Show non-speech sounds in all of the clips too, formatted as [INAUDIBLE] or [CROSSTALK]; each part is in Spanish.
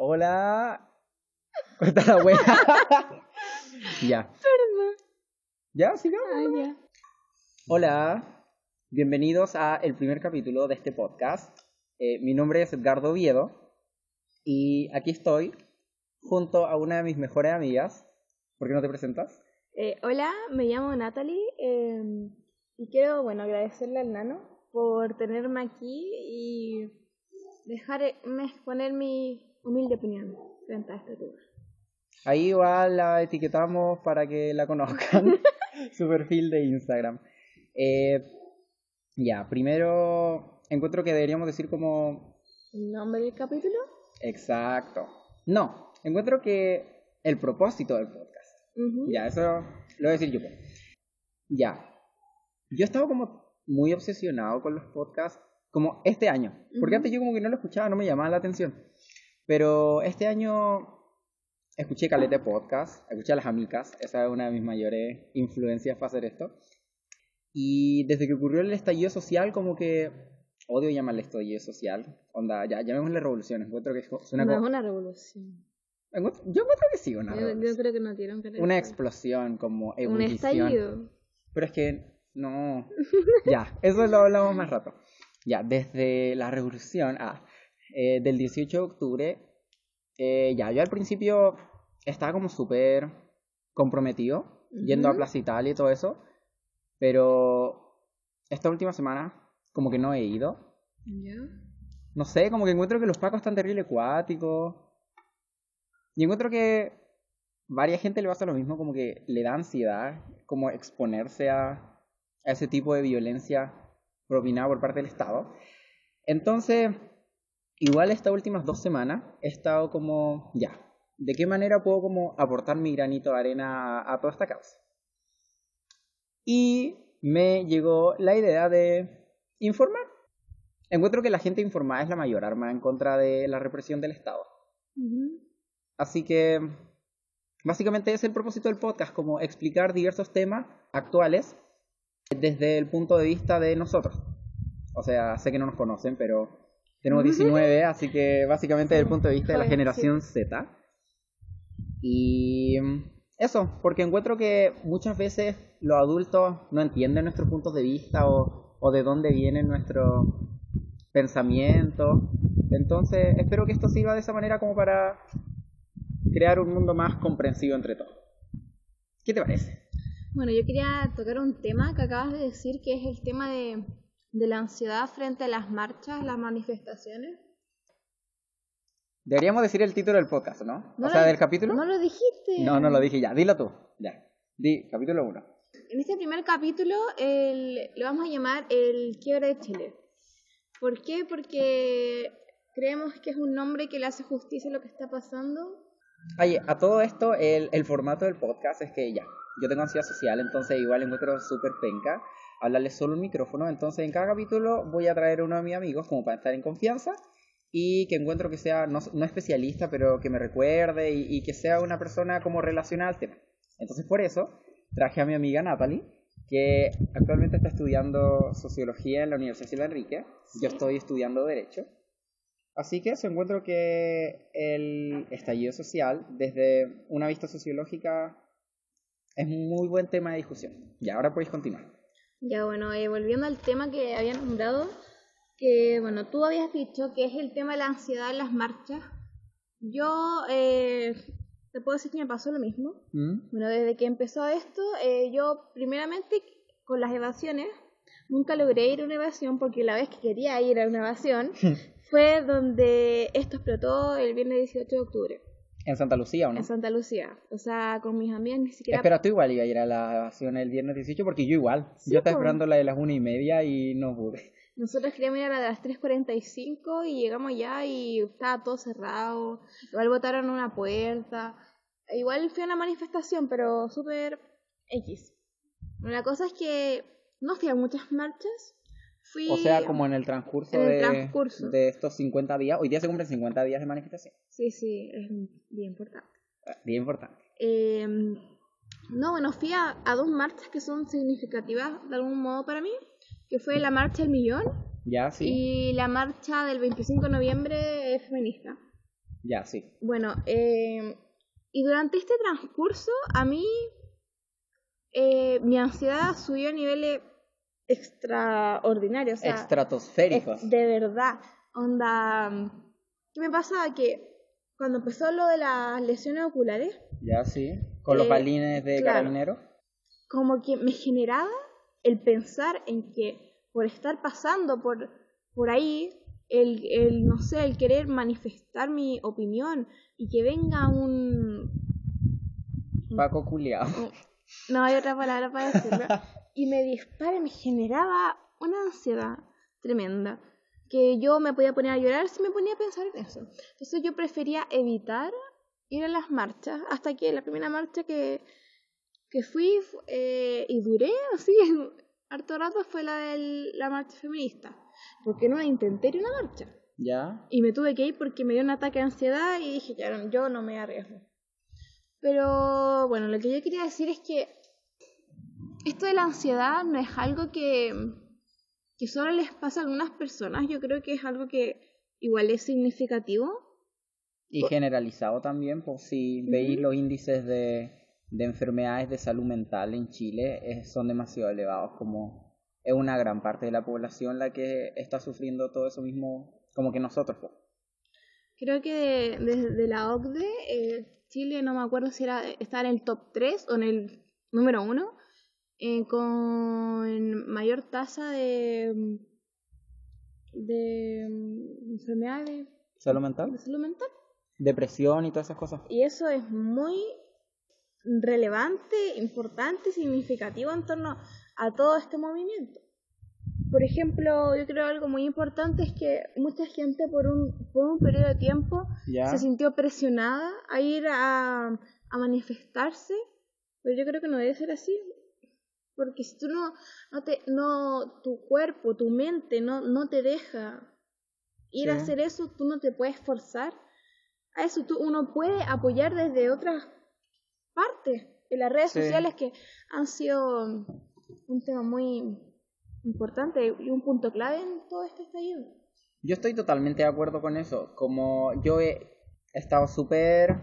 Hola. Corta la wea. [LAUGHS] ya. Perdón. Ya, sigamos. Ah, ya. Hola. Bienvenidos a el primer capítulo de este podcast. Eh, mi nombre es Edgardo Oviedo y aquí estoy junto a una de mis mejores amigas. ¿Por qué no te presentas? Eh, hola, me llamo Natalie eh, y quiero, bueno, agradecerle al nano por tenerme aquí y dejarme exponer mi humilde opinión frente a este tema. Ahí igual la etiquetamos para que la conozcan. [LAUGHS] Su perfil de Instagram. Eh, ya, primero encuentro que deberíamos decir como... ¿El nombre del capítulo? Exacto. No, encuentro que el propósito del podcast. Ujú. Ya, eso lo voy a decir yo. Ya. Yo estaba como muy obsesionado con los podcasts como este año. Porque antes yo como que no lo escuchaba, no me llamaba la atención. Pero este año escuché caleta de podcast, escuché a las amigas, esa es una de mis mayores influencias para hacer esto. Y desde que ocurrió el estallido social, como que odio llamarle estallido social. Onda, ya llamémosle revolución. Encuentro que es una no es una revolución. Yo encuentro que sí, una Yo, revolución. yo creo que no tiene un carácter. Una explosión, como Un ebullición. estallido. Pero es que no. [LAUGHS] Ya, eso lo hablamos más rato. Ya, desde la revolución ah, eh, del 18 de octubre, eh, ya, yo al principio estaba como súper comprometido, yendo a. Plaza Italia y todo eso, pero esta última semana como que no he ido. No sé, como que encuentro que los pacos están terrible acuáticos. Y encuentro que varias gente le pasa lo mismo, como que le da ansiedad, como exponerse a, a ese tipo de violencia propinada por parte del Estado. Entonces, igual estas últimas dos semanas he estado como, ya, ¿de qué manera puedo como aportar mi granito de arena a, toda esta causa? Y me llegó la idea de informar. Encuentro que la gente informada es la mayor arma en contra de la represión del Estado. Así que básicamente es el propósito del podcast, como explicar diversos temas actuales desde el punto de vista de nosotros. O sea, sé que no nos conocen, pero tenemos 19, así que básicamente desde el punto de vista de la generación Z. Y eso, porque encuentro que muchas veces los adultos no entienden nuestros puntos de vista o, o de dónde vienen nuestros pensamientos. Entonces, espero que esto sirva de esa manera como para crear un mundo más comprensivo entre todos. ¿Qué te parece? Bueno, yo quería tocar un tema que acabas de decir, que es el tema de, de la ansiedad frente a las marchas, las manifestaciones. Deberíamos decir el título del podcast, ¿no? No o sea, lo- del capítulo. No lo dijiste. No, no lo dije ya. Dilo tú. Ya. Di, capítulo 1. En este primer capítulo el- lo vamos a llamar el quiebre de Chile. ¿Por qué? Porque creemos que es un nombre que le hace justicia a lo que está pasando. Oye, a todo esto, el, el formato del podcast es que ya, yo tengo ansiedad social, entonces igual encuentro súper penca hablarle solo un micrófono, entonces en cada capítulo voy a traer a uno de mis amigos como para estar en confianza y que encuentro que sea no, no especialista, pero que me recuerde y, y que sea una persona como relacionada al tema. Entonces por eso traje a mi amiga Natalie, que actualmente está estudiando sociología en la Universidad Silva Enrique, yo estoy estudiando derecho. Así que eso encuentro que el estallido social, desde una vista sociológica, es un muy buen tema de discusión. Y ahora podéis continuar. Ya bueno, eh, volviendo al tema que había nombrado, que bueno, tú habías dicho que es el tema de la ansiedad en las marchas. Yo eh, te puedo decir que me pasó lo mismo. ¿Mm? Bueno, desde que empezó esto, eh, yo primeramente con las evasiones, nunca logré ir a una evasión porque la vez que quería ir a una evasión [LAUGHS] fue donde esto explotó el viernes 18 de octubre, ¿En Santa Lucía o no? en Santa Lucía. O sea, con mis amigas ni siquiera... Espera, tú igual iba a ir a la evasión el viernes 18 porque yo igual. Sí, yo estaba esperando la de las una y media y no pude. Nosotros queríamos ir a la de las 3.45 y llegamos ya y estaba todo cerrado. Igual botaron una puerta. Igual fue una manifestación, pero súper X. La cosa es que no fui a muchas marchas. Fui... O sea, como en el transcurso, En el de, transcurso. de estos 50 días. Hoy día se cumplen 50 días de manifestación. Sí, sí, es bien importante. Bien importante. Eh, no, bueno, fui a, a dos marchas que son significativas de algún modo para mí, que fue la marcha del millón Ya, sí. y la marcha del 25 de noviembre feminista. Ya, sí. Bueno, eh, y durante este transcurso a mí eh, mi ansiedad subió a niveles extraordinarios. O sea, es- de verdad. Onda, ¿qué me pasaba? Que cuando empezó lo de las lesiones oculares, Ya, sí. Con los Eh, balines de claro. carabineros. como que me generaba el pensar en que por estar pasando por, por ahí, el, el, no sé, el querer manifestar mi opinión y que venga un... Paco culiao. no hay otra palabra para decirlo. [LAUGHS] y me dispara, me generaba una ansiedad tremenda. Que yo me podía poner a llorar si me ponía a pensar en eso. Entonces yo prefería evitar ir a las marchas hasta que la primera marcha que, que fui fu- eh, y duré así [LAUGHS] harto rato fue la de la marcha feminista. Porque no intenté ir a una marcha. Ya. Y me tuve que ir porque me dio un ataque de ansiedad y dije, ya, yo no me arriesgo. Pero bueno, lo que yo quería decir es que esto de la ansiedad no es algo que, que solo les pasa a algunas personas, yo creo que es algo que igual es significativo. Y generalizado también, pues si veis los índices de, de enfermedades de salud mental en Chile, eh, son demasiado elevados, como es una gran parte de la población la que está sufriendo todo eso mismo, como que nosotros. pues. Creo que desde de la OCDE, eh, Chile no me acuerdo si era estar en el top 3 o en el número 1, con mayor tasa de, de enfermedades Salud mental, de salud mental. depresión y todas esas cosas. Y eso es muy relevante, importante significativo en torno a todo este movimiento. Por ejemplo, yo creo algo muy importante es que mucha gente por un, por un periodo de tiempo Ya. se sintió presionada a ir a, a manifestarse, pero yo creo que no debe ser así. Porque si tú no, no te, no, tu cuerpo, tu mente no, no te deja ir a hacer eso, tú no te puedes forzar a eso. Tú, uno puede apoyar desde otras partes, en las redes Sí. sociales que han sido un tema muy importante y un punto clave en todo este estallido. Yo estoy totalmente de acuerdo con eso. Como yo he estado súper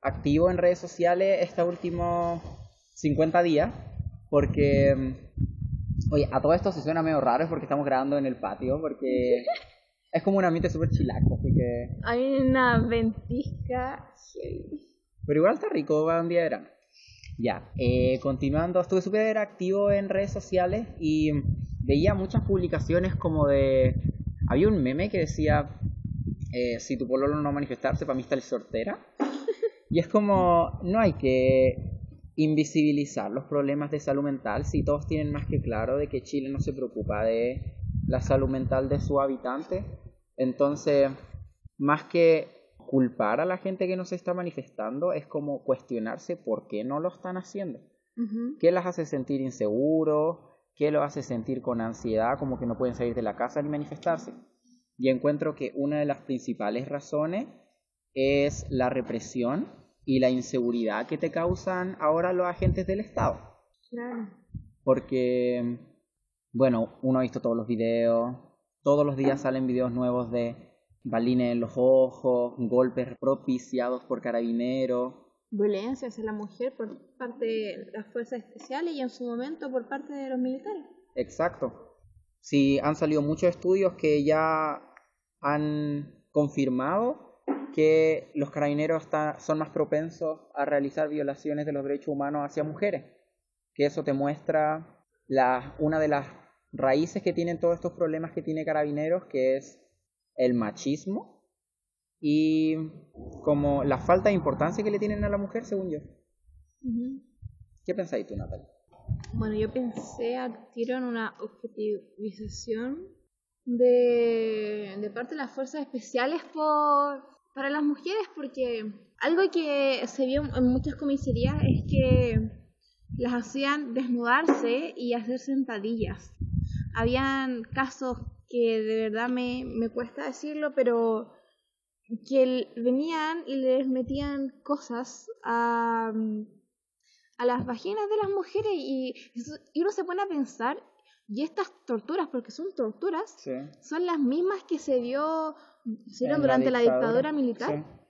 activo en redes sociales estos últimos 50 días, porque, mm, oye, a todo esto se suena medio raro es porque estamos grabando en el patio, porque [LAUGHS] es como un ambiente súper chilaco, así que... Hay una ventisca heavy. Pero igual está rico para un día de verano. Ya, eh, continuando, estuve súper activo en redes sociales y veía muchas publicaciones como de... Había un meme que decía, eh, si tu pololo no manifestarse, para mí está el sortera. [LAUGHS] Y es como, no hay que invisibilizar los problemas de salud mental si todos tienen más que claro de que Chile no se preocupa de la salud mental de sus habitantes. Entonces, más que culpar a la gente que no se está manifestando, es como cuestionarse por qué no lo están haciendo. ¿Qué las hace sentir inseguros? ¿Qué los hace sentir con ansiedad, como que no pueden salir de la casa ni manifestarse? Y encuentro que una de las principales razones es la represión y la inseguridad que te causan ahora los agentes del Estado. Claro. Porque, bueno, uno ha visto todos los videos, todos los días salen videos nuevos de balines en los ojos, golpes propiciados por carabineros. Violencia hacia la mujer por parte de las fuerzas especiales y en su momento por parte de los militares. Exacto. Sí, han salido muchos estudios que ya han confirmado que los carabineros está- son más propensos a realizar violaciones de los derechos humanos hacia mujeres. Que eso te muestra la, una de las raíces que tienen todos estos problemas que tiene carabineros, que es el machismo y como la falta de importancia que le tienen a la mujer, según yo. ¿Qué pensáis tú, Natalia? Bueno, yo pensé al tiro en una objetivización de, de parte de las fuerzas especiales por, para las mujeres, porque algo que se vio en muchas comisarías es que las hacían desnudarse y hacer sentadillas. Habían casos que de verdad me, me cuesta decirlo, pero que venían y les metían cosas a, a las vaginas de las mujeres y, uno se pone a pensar, y estas torturas, porque son torturas, Sí. son las mismas que se dio la durante la dictadura, dictadura militar. sí.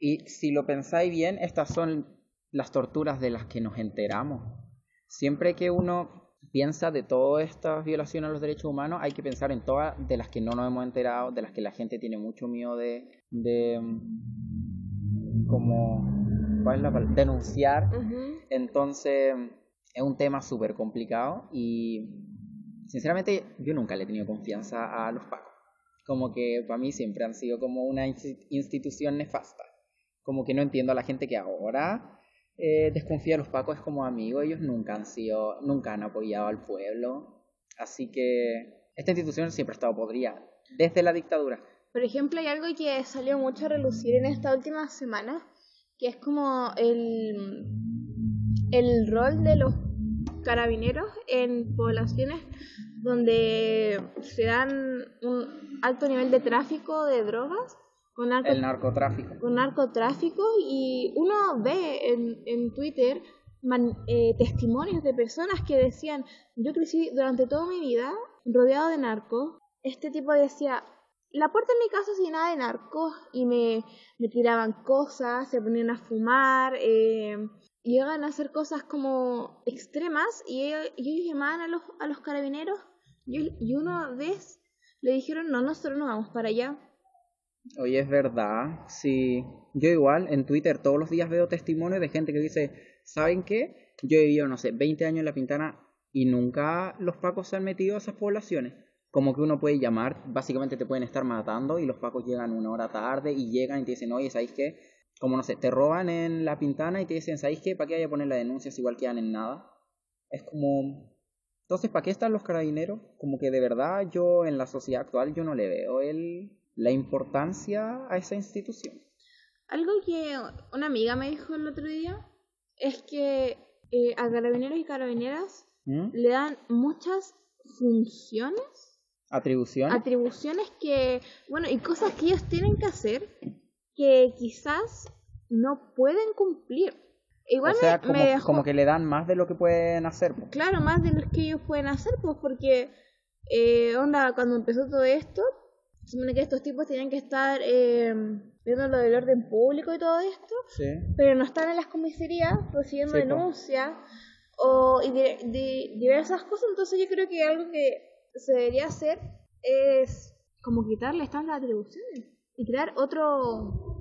Y si lo pensáis bien, estas son las torturas de las que nos enteramos. Siempre que uno piensa de todas estas violaciones a los derechos humanos, hay que pensar en todas de las que no nos hemos enterado, de las que la gente tiene mucho miedo de, de como, ¿cuál es la palabra? Denunciar. Entonces, es un tema súper complicado y sinceramente yo nunca le he tenido confianza a los pacos. Como que para mí siempre han sido como una institución nefasta. Como que no entiendo a la gente que ahora eh, desconfía de los pacos como amigos. Ellos nunca han sido, nunca han apoyado al pueblo. Así que esta institución siempre ha estado podrida desde la dictadura. Por ejemplo, hay algo que salió mucho a relucir en esta última semana, que es como el, el rol de los carabineros en poblaciones donde se dan un alto nivel de tráfico de drogas. Con el narcotráfico. Con narcotráfico y uno ve en, en Twitter eh, testimonios de personas que decían, yo crecí durante toda mi vida rodeado de narcos. Este tipo decía, la puerta en mi casa se llenaba de narcos y me, me tiraban cosas, se ponían a fumar, eh, llegan a hacer cosas como extremas y ellos, llamaban a los, a los carabineros y, una vez le dijeron, no, nosotros no vamos para allá. Oye, es verdad, sí. Yo igual en Twitter todos los días veo testimonios de gente que dice, ¿saben qué? Yo he vivido, no sé, 20 años en La Pintana y nunca los pacos se han metido a esas poblaciones. Como que uno puede llamar, básicamente te pueden estar matando y los pacos llegan una hora tarde y llegan y te dicen, oye, ¿sabéis qué? como no sé, te roban en la pintana y te dicen, ¿sabéis qué? ¿Para qué hay que poner la denuncia si igual quedan en nada? Es como... Entonces, ¿para qué están los carabineros? Como que de verdad yo en la sociedad actual yo no le veo el, la importancia a esa institución. Algo que una amiga me dijo el otro día es que eh, a carabineros y carabineras ¿Mm? le dan muchas funciones. Atribuciones. Atribuciones que, bueno, y cosas que ellos tienen que hacer que quizás no pueden cumplir. Igual me, como, que le dan más de lo que pueden hacer. Pues. Claro, más de lo que ellos pueden hacer, pues porque, eh, onda, cuando empezó todo esto, supone que estos tipos tenían que estar eh, viendo lo del orden público y todo esto, pero no están en las comisarías recibiendo denuncias o y diversas cosas, entonces yo creo que algo que se debería hacer es como quitarle estas atribuciones y crear otro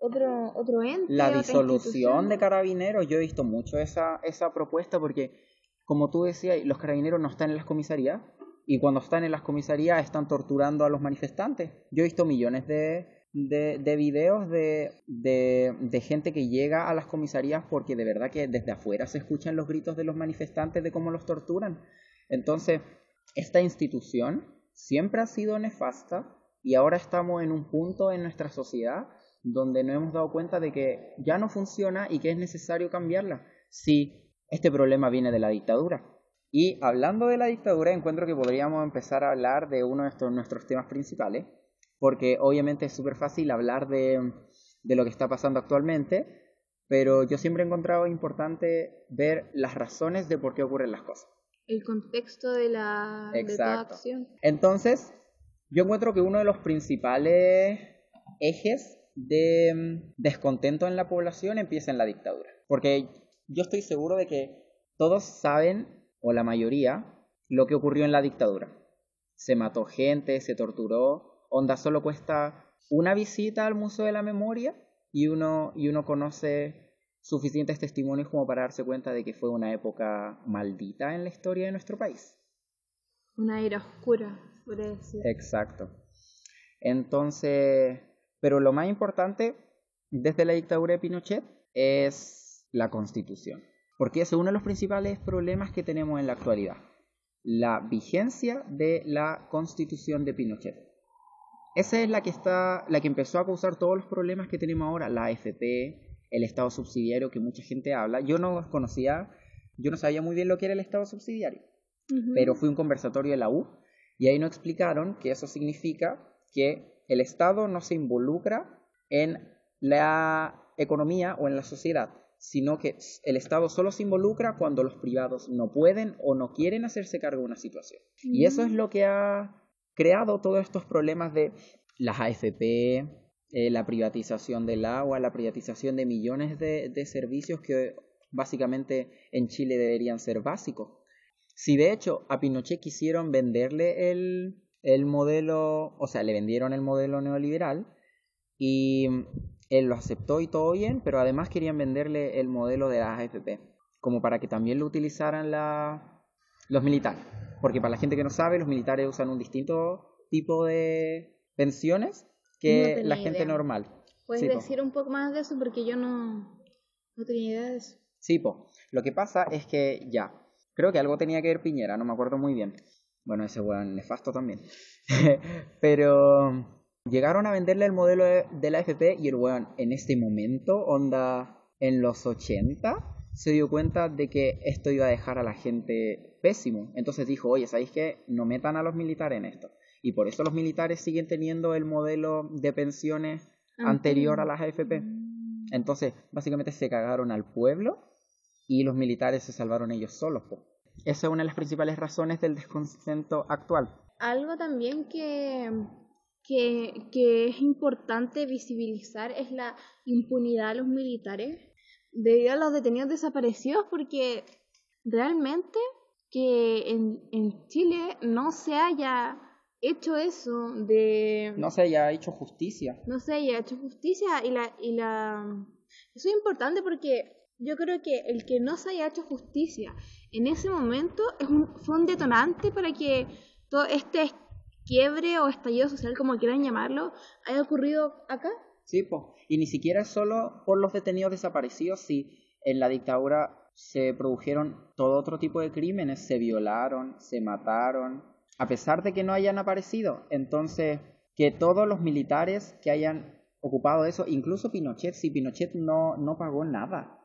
otro otro ente la disolución de carabineros yo he visto mucho esa esa propuesta porque como tú decías los carabineros no están en las comisarías y cuando están en las comisarías están torturando a los manifestantes yo he visto millones de de, de videos de, de, de gente que llega a las comisarías porque de verdad que desde afuera se escuchan los gritos de los manifestantes de cómo los torturan. Entonces, esta institución siempre ha sido nefasta, y ahora estamos en un punto en nuestra sociedad donde nos hemos dado cuenta de que ya no funciona y que es necesario cambiarla. Si este problema viene de la dictadura. Y hablando de la dictadura, encuentro que podríamos empezar a hablar de uno de nuestros temas principales, porque obviamente es súper fácil hablar de, de lo que está pasando actualmente, pero yo siempre he encontrado importante ver las razones de por qué ocurren las cosas. El contexto de la de toda acción. Entonces, yo encuentro que uno de los principales ejes de mm, descontento en la población empieza en la dictadura. Porque yo estoy seguro de que todos saben, o la mayoría, lo que ocurrió en la dictadura. Se mató gente, se torturó. Onda solo cuesta una visita al Museo de la Memoria y uno, y uno conoce suficientes testimonios como para darse cuenta de que fue una época maldita en la historia de nuestro país. Una era oscura. Exacto. Entonces, pero lo más importante desde la dictadura de Pinochet es la constitución, porque es uno de los principales problemas que tenemos en la actualidad, la vigencia de la constitución de Pinochet. Esa es la que está, la que empezó a causar todos los problemas que tenemos ahora, la AFP, el Estado subsidiario que mucha gente habla. Yo no conocía, yo no sabía muy bien lo que era el Estado subsidiario, pero fui un conversatorio de la U y ahí nos explicaron que eso significa que el Estado no se involucra en la economía o en la sociedad, sino que el Estado solo se involucra cuando los privados no pueden o no quieren hacerse cargo de una situación. Y eso es lo que ha creado todos estos problemas de las AFP, eh, la privatización del agua, la privatización de millones de, de servicios que básicamente en Chile deberían ser básicos. Si de hecho a Pinochet quisieron venderle el, el modelo, o sea, le vendieron el modelo neoliberal y él lo aceptó y todo bien, pero además querían venderle el modelo de la AFP, como para que también lo utilizaran la, los militares. Porque para la gente que no sabe, los militares usan un distinto tipo de pensiones que la gente normal. ¿Puedes decir un poco más de eso? Porque yo no, no tenía idea de eso. Sí, po. Lo que pasa es que ya, creo que algo tenía que ver Piñera, no me acuerdo muy bien. Bueno, ese weón nefasto también. [LAUGHS] Pero llegaron a venderle el modelo de la FP y el weón en este momento, onda en los 80, se dio cuenta de que esto iba a dejar a la gente pésimo. Entonces dijo, oye, ¿sabéis qué? No metan a los militares en esto. Y por eso los militares siguen teniendo el modelo de pensiones anterior a las AFP. Entonces, básicamente se cagaron al pueblo y los militares se salvaron ellos solos. Esa es una de las principales razones del descontento actual. Algo también que, que, que es importante visibilizar es la impunidad de los militares debido a los detenidos desaparecidos porque realmente que en, en Chile no se haya hecho eso de... No se haya hecho justicia. No se haya hecho justicia y la... Y la... Eso es importante porque yo creo que el que no se haya hecho justicia en ese momento es un, fue un detonante para que todo este quiebre o estallido social, como quieran llamarlo, haya ocurrido acá. Sí, pues. Y ni siquiera solo por los detenidos desaparecidos, si en la dictadura se produjeron todo otro tipo de crímenes, se violaron, se mataron, a pesar de que no hayan aparecido. Entonces, que todos los militares que hayan ocupado eso, incluso Pinochet, si Pinochet no, no pagó nada.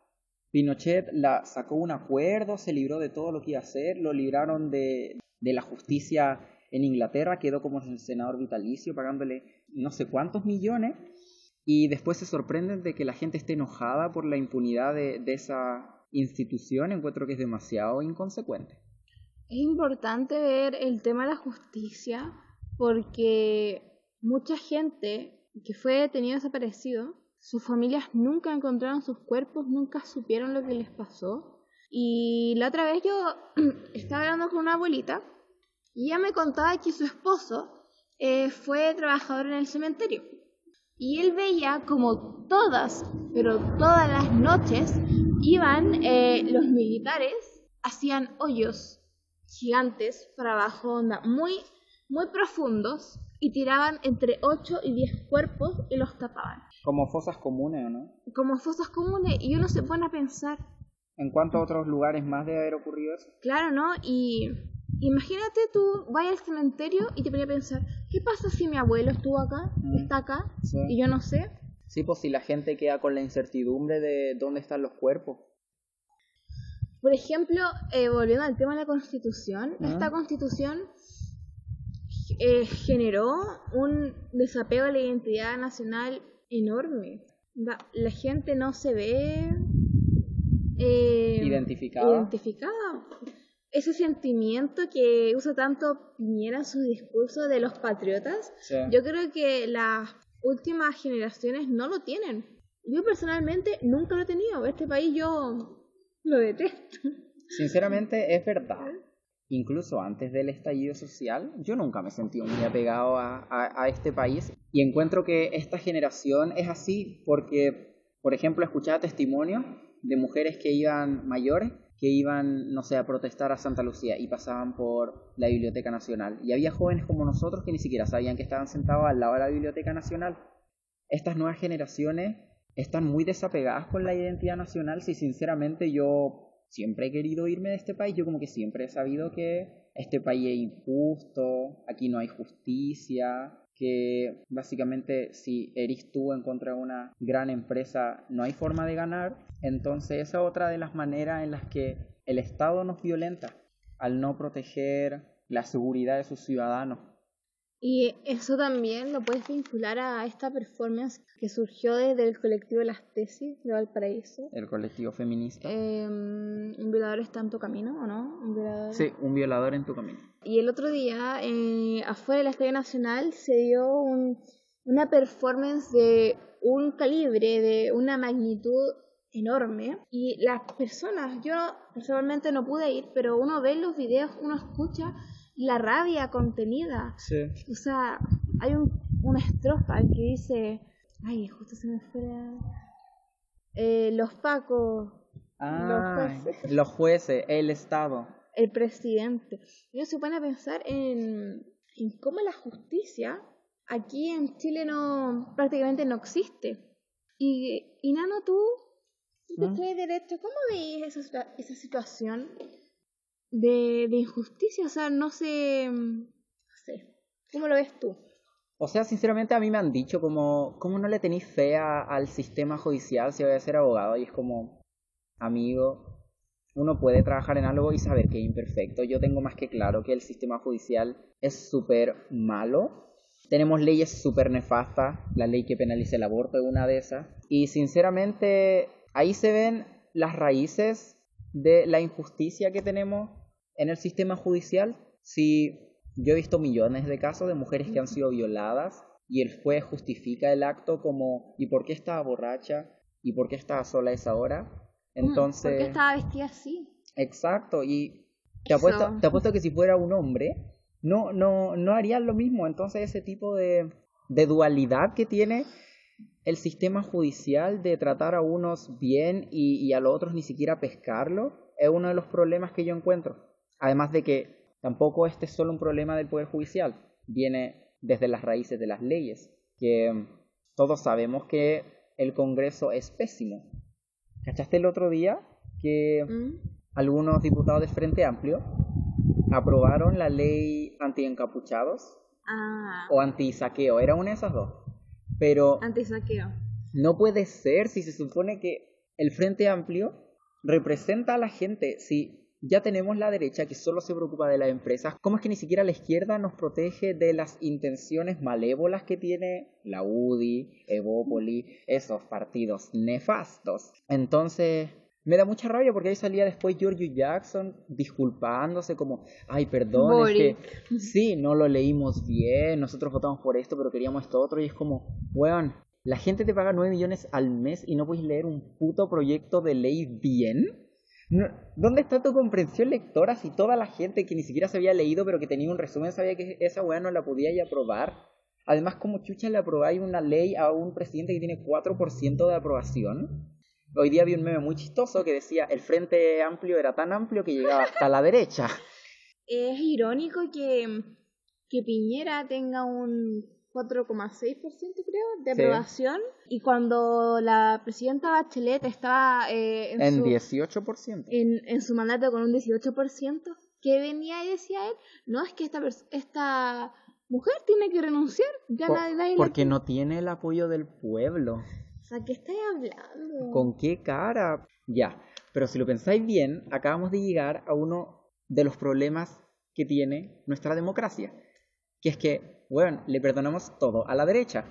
Pinochet la, sacó un acuerdo, se libró de todo lo que iba a hacer, lo libraron de, de la justicia en Inglaterra, quedó como senador vitalicio pagándole no sé cuántos millones y después se sorprenden de que la gente esté enojada por la impunidad de, de esa institución, encuentro que es demasiado inconsecuente. Es importante ver el tema de la justicia porque mucha gente que fue detenido desaparecido, sus familias nunca encontraron sus cuerpos, nunca supieron lo que les pasó. Y la otra vez yo [CLEARS THROAT] estaba hablando con una abuelita y ella me contaba que su esposo eh, fue trabajador en el cementerio. Y él veía como todas, pero todas las noches, iban eh, los militares, hacían hoyos gigantes para abajo, muy, muy profundos, y tiraban entre 8 y 10 cuerpos y los tapaban. Como fosas comunes, ¿o no? Como fosas comunes, y uno se pone a pensar. ¿En cuántos otros lugares más debe haber ocurrido eso? Claro, ¿no? Y imagínate tú vas al cementerio y te pones a pensar, ¿qué pasa si mi abuelo estuvo acá, mm. está acá, y yo no sé? Sí, pues si la gente queda con la incertidumbre de dónde están los cuerpos. Por ejemplo, eh, volviendo al tema de la constitución, esta constitución eh, generó un desapego de la identidad nacional enorme. La, gente no se ve eh, identificada. identificada ese sentimiento que usa tanto Piñera en su discurso de los patriotas, yo creo que las últimas generaciones no lo tienen. Yo personalmente nunca lo he tenido. Este país yo lo detesto. Sinceramente es verdad. Incluso antes del estallido social, yo nunca me sentí muy apegado a, este país y encuentro que esta generación es así porque, por ejemplo, escuchaba testimonios de mujeres que iban mayores que iban, no sé, a protestar a Santa Lucía y pasaban por la Biblioteca Nacional. Y había jóvenes como nosotros que ni siquiera sabían que estaban sentados al lado de la Biblioteca Nacional. Estas nuevas generaciones están muy desapegadas con la identidad nacional. Si sinceramente yo siempre he querido irme de este país, yo como que siempre he sabido que este país es injusto, aquí no hay justicia, que básicamente si eres tú en contra de una gran empresa no hay forma de ganar, entonces esa es otra de las maneras en las que el Estado nos violenta al no proteger la seguridad de sus ciudadanos. Y eso también lo puedes vincular a esta performance que surgió desde el colectivo Las Tesis de Valparaíso. El colectivo feminista. Em, un violador está en tu camino, ¿o no? ¿Un Sí, un violador en tu camino. Y el otro día, eh, afuera del Estadio Nacional, se dio un una performance de un calibre, de una magnitud enorme. Y las personas, yo personalmente no pude ir, pero uno ve los videos, uno escucha la rabia contenida. Sí. O sea, hay un, una estrofa que dice, ay, justo se me fue eh, los pacos, Ah, jueces. los jueces, el Estado. el presidente. Y uno se pone a pensar en, en cómo la justicia aquí en Chile no prácticamente no existe. Y, y Nano, tú, tú que ¿Mm? estudias derecho, ¿cómo veis esa, esa situación de, injusticia? O sea, no sé, no sé, ¿cómo lo ves tú? O sea, sinceramente a mí me han dicho como, ¿cómo no le tenéis fe a- al sistema judicial si voy a ser abogado? Y es como, amigo, uno puede trabajar en algo y saber que es imperfecto. Yo tengo más que claro que el sistema judicial es súper malo. Tenemos leyes súper nefastas, la ley que penaliza el aborto es una de esas. Y sinceramente, ahí se ven las raíces de la injusticia que tenemos en el sistema judicial. Si yo he visto millones de casos de mujeres que han sido violadas y el juez justifica el acto como ¿y por qué estaba borracha? ¿Y por qué estaba sola a esa hora? Entonces, ¿Por qué estaba vestida así? exacto, y te apuesto, te apuesto que si fuera un hombre, no, no, no harían lo mismo. Entonces ese tipo de, de dualidad que tiene el sistema judicial de tratar a unos bien y, y a los otros ni siquiera pescarlo, es uno de los problemas que yo encuentro. Además de que tampoco este es solo un problema del Poder Judicial, viene desde las raíces de las leyes, que mm, todos sabemos que el Congreso es pésimo. ¿Cachaste el otro día que ¿Mm? algunos diputados del Frente Amplio aprobaron la ley anti-encapuchados Ah, o anti-saqueo? Era una de esas dos. Pero antisaqueo. no puede ser si se supone que el Frente Amplio representa a la gente. Si ya tenemos la derecha que solo se preocupa de las empresas, ¿cómo es que ni siquiera la izquierda nos protege de las intenciones malévolas que tiene la UDI, Evópoli, esos partidos nefastos? Entonces, me da mucha rabia porque ahí salía después Giorgio Jackson disculpándose como, ay, perdón, es que sí, no lo leímos bien, nosotros votamos por esto, pero queríamos esto otro, y es como, weón, la gente te paga 9 millones al mes y no puedes leer un puto proyecto de ley bien. ¿Dónde está tu comprensión lectora si toda la gente que ni siquiera se había leído pero que tenía un resumen sabía que esa weá no la podía ya aprobar? Además, como chucha le aprobáis una ley a un presidente que tiene 4% de aprobación? Hoy día vi un meme muy chistoso que decía, el Frente Amplio era tan amplio que llegaba hasta la derecha. [LAUGHS] Es irónico que, que Piñera tenga un 4,6% creo de Sí. aprobación y cuando la presidenta Bachelet estaba eh, en, En su, 18%. en, en su mandato con un 18%, que venía y decía él, no, es que esta, esta mujer tiene que renunciar, ya Por- nadie, porque no tiene el apoyo del pueblo. O sea, ¿qué estáis hablando? ¿Con qué cara? Ya, pero si lo pensáis bien, acabamos de llegar a uno de los problemas que tiene nuestra democracia. Que es que, bueno, le perdonamos todo a la derecha.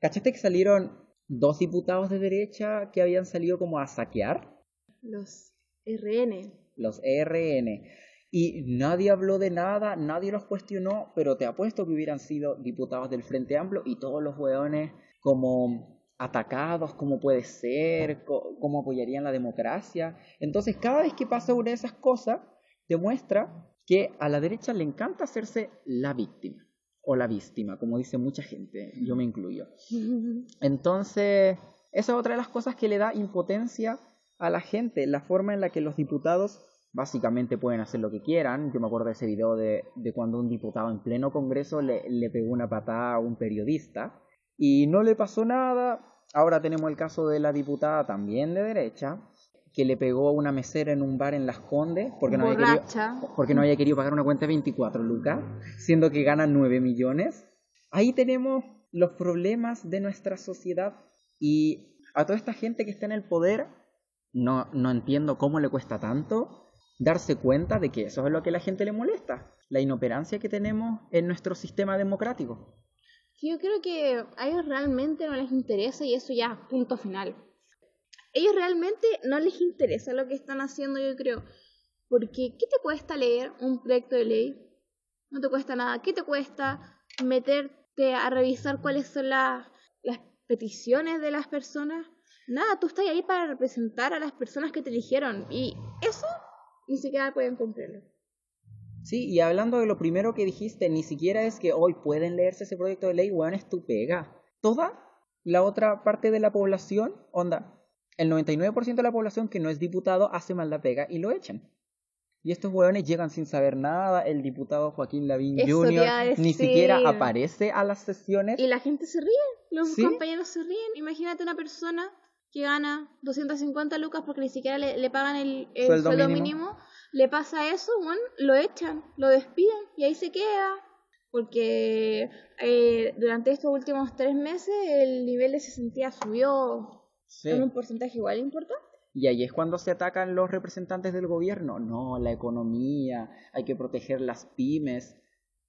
¿Cachaste que salieron dos diputados de derecha que habían salido como a saquear? Los RN. los ERN. Y nadie habló de nada, nadie los cuestionó, pero te apuesto que hubieran sido diputados del Frente Amplio y todos los hueones como atacados, cómo puede ser, cómo apoyarían la democracia. Entonces, cada vez que pasa una de esas cosas, demuestra que a la derecha le encanta hacerse la víctima o la víctima, como dice mucha gente, yo me incluyo. [LAUGHS] Entonces, esa es otra de las cosas que le da impotencia a la gente, la forma en la que los diputados básicamente pueden hacer lo que quieran. Yo me acuerdo de ese video de, de cuando un diputado en pleno Congreso le, le pegó una patada a un periodista y no le pasó nada. Ahora tenemos el caso de la diputada también de derecha que le pegó a una mesera en un bar en Las Condes porque no, había querido, porque no había querido pagar una cuenta de 24 lucas, siendo que gana 9 millones. Ahí tenemos los problemas de nuestra sociedad y a toda esta gente que está en el poder, no, no entiendo cómo le cuesta tanto darse cuenta de que eso es lo que a la gente le molesta, la inoperancia que tenemos en nuestro sistema democrático. Yo creo que a ellos realmente no les interesa y eso ya, punto final. Ellos realmente no les interesa lo que están haciendo, yo creo. Porque, ¿qué te cuesta leer un proyecto de ley? No te cuesta nada. ¿Qué te cuesta meter a revisar cuáles son las peticiones de las personas. Nada, tú estás ahí para representar a las personas que te eligieron y eso ni siquiera pueden cumplirlo. Sí, y hablando de lo primero que dijiste, ni siquiera es que hoy pueden leerse ese proyecto de ley, weón, es tu pega. Toda la otra parte de la población, onda, el 99% de la población que no es diputado hace mal la pega y lo echan. Y estos hueones llegan sin saber nada. El diputado Joaquín Lavín Jr. ni siquiera aparece a las sesiones. Y la gente se ríe. Los compañeros se ríen. Imagínate una persona que gana 250 lucas porque ni siquiera le, pagan el, sueldo, mínimo. Le pasa eso, bueno, lo echan, lo despiden y ahí se queda. Porque eh, durante estos últimos tres meses el nivel de sentía subió en un porcentaje igual importante. Y ahí es cuando se atacan los representantes del gobierno. No, la economía, hay que proteger las pymes.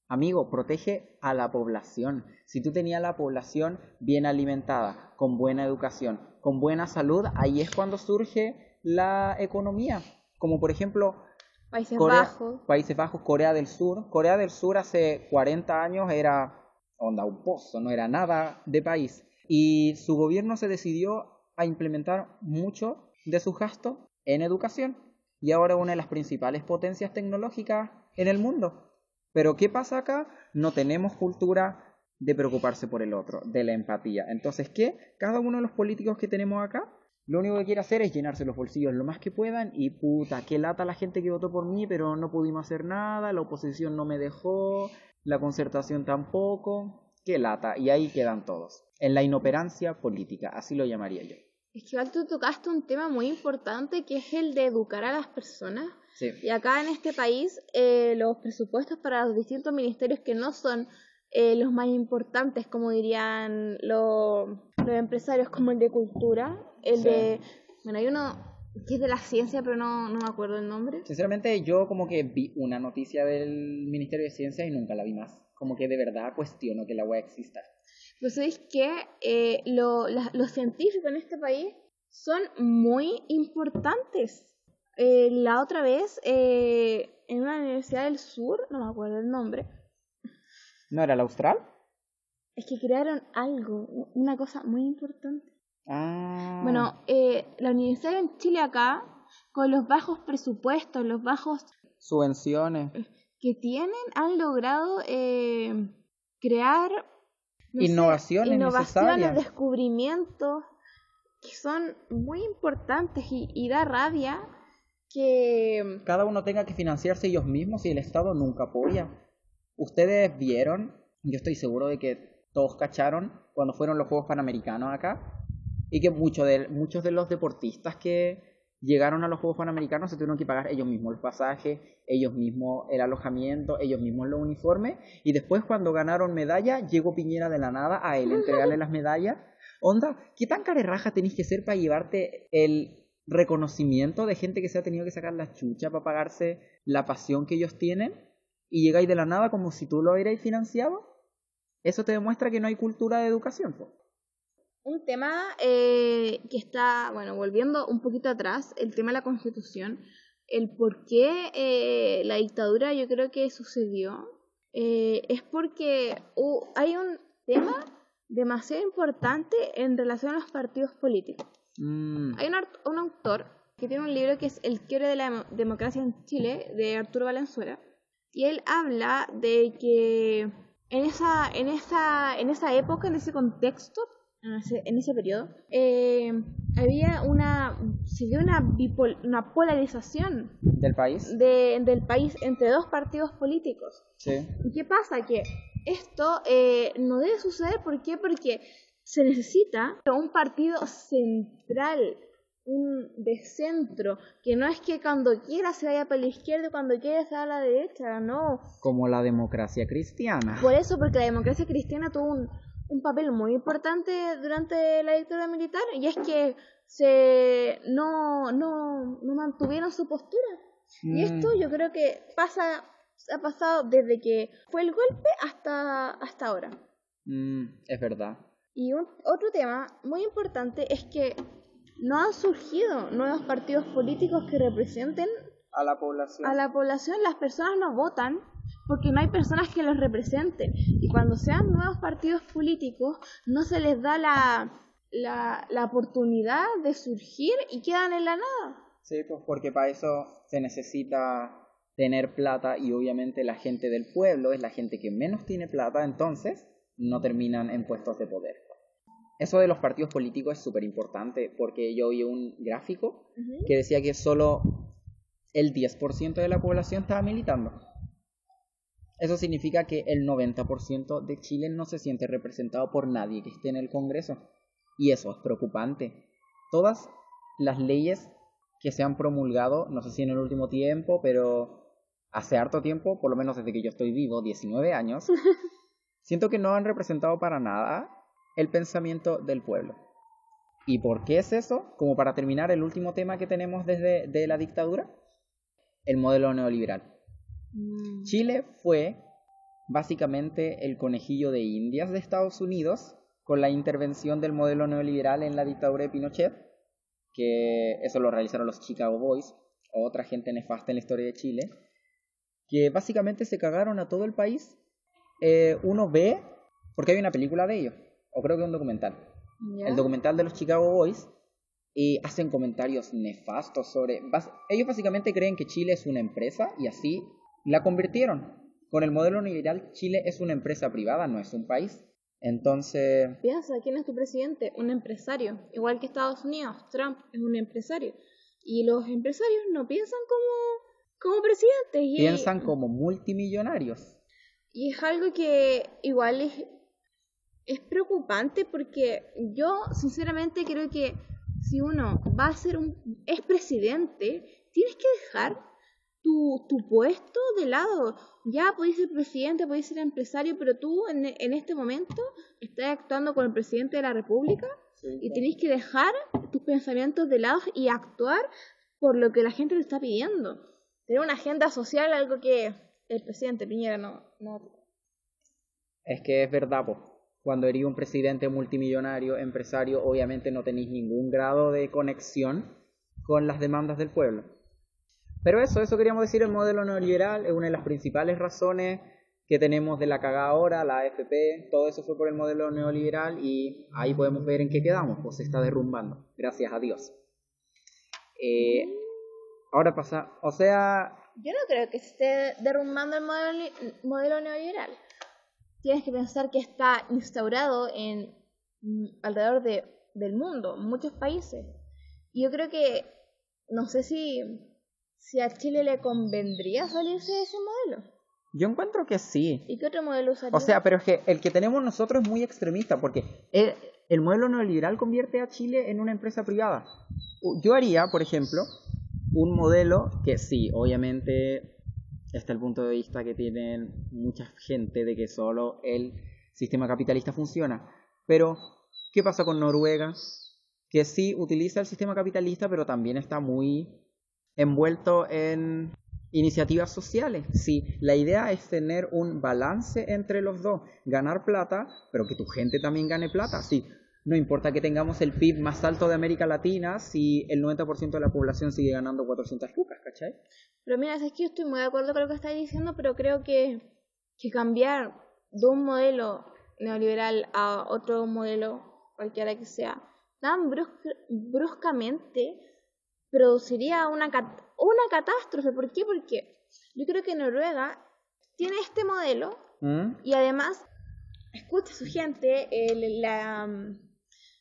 Amigo, protege a la población. Si tú tenías la población bien alimentada, con buena educación, con buena salud, ahí es cuando surge la economía. Como por ejemplo... Países Bajos. Países Bajos, Corea del Sur. Corea del Sur hace 40 años era onda un pozo, no era nada de país. Y su gobierno se decidió a implementar mucho de sus gastos en educación y ahora una de las principales potencias tecnológicas en el mundo. Pero ¿qué pasa acá? No tenemos cultura de preocuparse por el otro, de la empatía. Entonces, ¿qué? Cada uno de los políticos que tenemos acá, lo único que quiere hacer es llenarse los bolsillos lo más que puedan y puta, qué lata la gente que votó por mí, pero no pudimos hacer nada, la oposición no me dejó, la concertación tampoco, qué lata, y ahí quedan todos, en la inoperancia política, así lo llamaría yo. Es que igual tú tocaste un tema muy importante que es el de educar a las personas. Y acá en este país eh, los presupuestos para los distintos ministerios que no son eh, los más importantes, como dirían los, los empresarios, como el de cultura, el de... Bueno, hay uno que es de la ciencia, pero no, no me acuerdo el nombre. Sinceramente, yo como que vi una noticia del Ministerio de Ciencia y nunca la vi más. Como que de verdad cuestiono que la web exista. Pero sabéis que eh, los científicos en este país son muy importantes. Eh, la otra vez, eh, en una universidad del sur, no me acuerdo el nombre. ¿No era la austral? Es que crearon algo, una cosa muy importante. Ah. Bueno, la universidad en Chile acá, con los bajos presupuestos, los bajos... Subvenciones. Que tienen, han logrado crear innovaciones, innovaciones descubrimientos que son muy importantes y, da rabia que cada uno tenga que financiarse ellos mismos y el Estado nunca apoya. Ustedes vieron, yo estoy seguro de que todos cacharon cuando fueron los Juegos Panamericanos acá y que muchos de, muchos de los deportistas que llegaron a los Juegos Panamericanos, se tuvieron que pagar ellos mismos el pasaje, ellos mismos el alojamiento, ellos mismos los uniformes, y después cuando ganaron medalla, llegó Piñera de la nada a él entregarle las medallas. Onda, ¿qué tan carerraja tenéis que ser para llevarte el reconocimiento de gente que se ha tenido que sacar la chucha para pagarse la pasión que ellos tienen? Y llegáis de la nada como si tú lo hubierais financiado. Eso te demuestra que no hay cultura de educación. Un tema eh, que está, bueno, volviendo un poquito atrás, el tema de la constitución, el por qué eh, la dictadura yo creo que sucedió, eh, es porque hay un tema demasiado importante en relación a los partidos políticos. Mm. Hay un, un, autor que tiene un libro que es El quiebre de la democracia en Chile, de Arturo Valenzuela, y él habla de que en esa, en esa, en esa época, en ese contexto, en ese periodo, eh, había una, se dio una, una polarización del país. De, del país entre dos partidos políticos. Sí. ¿Y qué pasa? Que esto eh, no debe suceder, ¿por qué? Porque se necesita un partido central, un de centro, que no es que cuando quiera se vaya para la izquierda y cuando quiera se vaya a la derecha, no. Como la democracia cristiana. Por eso, porque la democracia cristiana tuvo un, un papel muy importante durante la dictadura militar y es que se no, no, no mantuvieron su postura. Y mm. esto yo creo que pasa ha pasado desde que fue el golpe hasta, hasta ahora. Mm, es verdad. Y un, otro tema muy importante es que no han surgido nuevos partidos políticos que representen a la población. A la población, las personas no votan porque no hay personas que los representen. Y cuando sean nuevos partidos políticos, no se les da la, la, la oportunidad de surgir y quedan en la nada. Sí, pues porque para eso se necesita tener plata y obviamente la gente del pueblo es la gente que menos tiene plata, entonces no terminan en puestos de poder. Eso de los partidos políticos es súper importante porque yo vi un gráfico que decía que solo el 10% de la población estaba militando. Eso significa que el 90% de Chile no se siente representado por nadie que esté en el Congreso. Y eso es preocupante. Todas las leyes que se han promulgado, no sé si en el último tiempo, pero hace harto tiempo, por lo menos desde que yo estoy vivo, 19 años, [LAUGHS] siento que no han representado para nada el pensamiento del pueblo. ¿Y por qué es eso? Como para terminar el último tema que tenemos desde de la dictadura, el modelo neoliberal. Mm. Chile fue básicamente el conejillo de indias de Estados Unidos con la intervención del modelo neoliberal en la dictadura de Pinochet, que eso lo realizaron los Chicago Boys, otra gente nefasta en la historia de Chile, que básicamente se cagaron a todo el país. Eh, uno ve, porque hay una película de ellos, o creo que un documental, el documental de los Chicago Boys, y hacen comentarios nefastos sobre... Ellos básicamente creen que Chile es una empresa y así la convirtieron. Con el modelo neoliberal, Chile es una empresa privada, no es un país. Entonces... Piensa, ¿quién es tu presidente? Un empresario. Igual que Estados Unidos, Trump es un empresario. Y los empresarios no piensan como como presidente. Y, Piensan como multimillonarios. Y es algo que igual es, es preocupante porque yo sinceramente creo que si uno va a ser un es presidente, tienes que dejar tu, tu puesto de lado. Ya podéis ser presidente, podéis ser empresario, pero tú en, en este momento estás actuando con el presidente de la República y tenéis que dejar tus pensamientos de lado y actuar por lo que la gente te está pidiendo tener una agenda social, algo que el presidente Piñera no... no... Es que es verdad, pues. Cuando eres un presidente multimillonario, empresario, obviamente no tenéis ningún grado de conexión con las demandas del pueblo. Pero eso, eso queríamos decir, el modelo neoliberal es una de las principales razones que tenemos de la cagada ahora, la AFP, todo eso fue por el modelo neoliberal y ahí podemos ver en qué quedamos, pues se está derrumbando, gracias a Dios. Eh, Ahora pasa, o sea... Yo no creo que esté derrumbando el modelo, modelo neoliberal. Tienes que pensar que está instaurado en mm, alrededor de, del mundo, muchos países. Y yo creo que, no sé si, si a Chile le convendría salirse de ese modelo. Yo encuentro que sí. ¿Y qué otro modelo usaría? O sea, pero es que el que tenemos nosotros es muy extremista, porque el, el modelo neoliberal convierte a Chile en una empresa privada. Yo haría, por ejemplo, un modelo que sí, obviamente está el punto de vista que tienen mucha gente de que solo el sistema capitalista funciona. Pero, ¿qué pasa con Noruega? Que sí utiliza el sistema capitalista, pero también está muy envuelto en iniciativas sociales. Sí, la idea es tener un balance entre los dos, ganar plata, pero que tu gente también gane plata. Sí, no importa que tengamos el PIB más alto de América Latina si el 90% de la población sigue ganando 400 lucas, ¿cachai? Pero mira, es que yo estoy muy de acuerdo con lo que estás diciendo, pero creo que, que cambiar de un modelo neoliberal a otro modelo, cualquiera que sea, tan bruscamente, produciría una, una catástrofe. ¿Por qué? Porque yo creo que Noruega tiene este modelo ¿Mm? y además escucha a su gente, la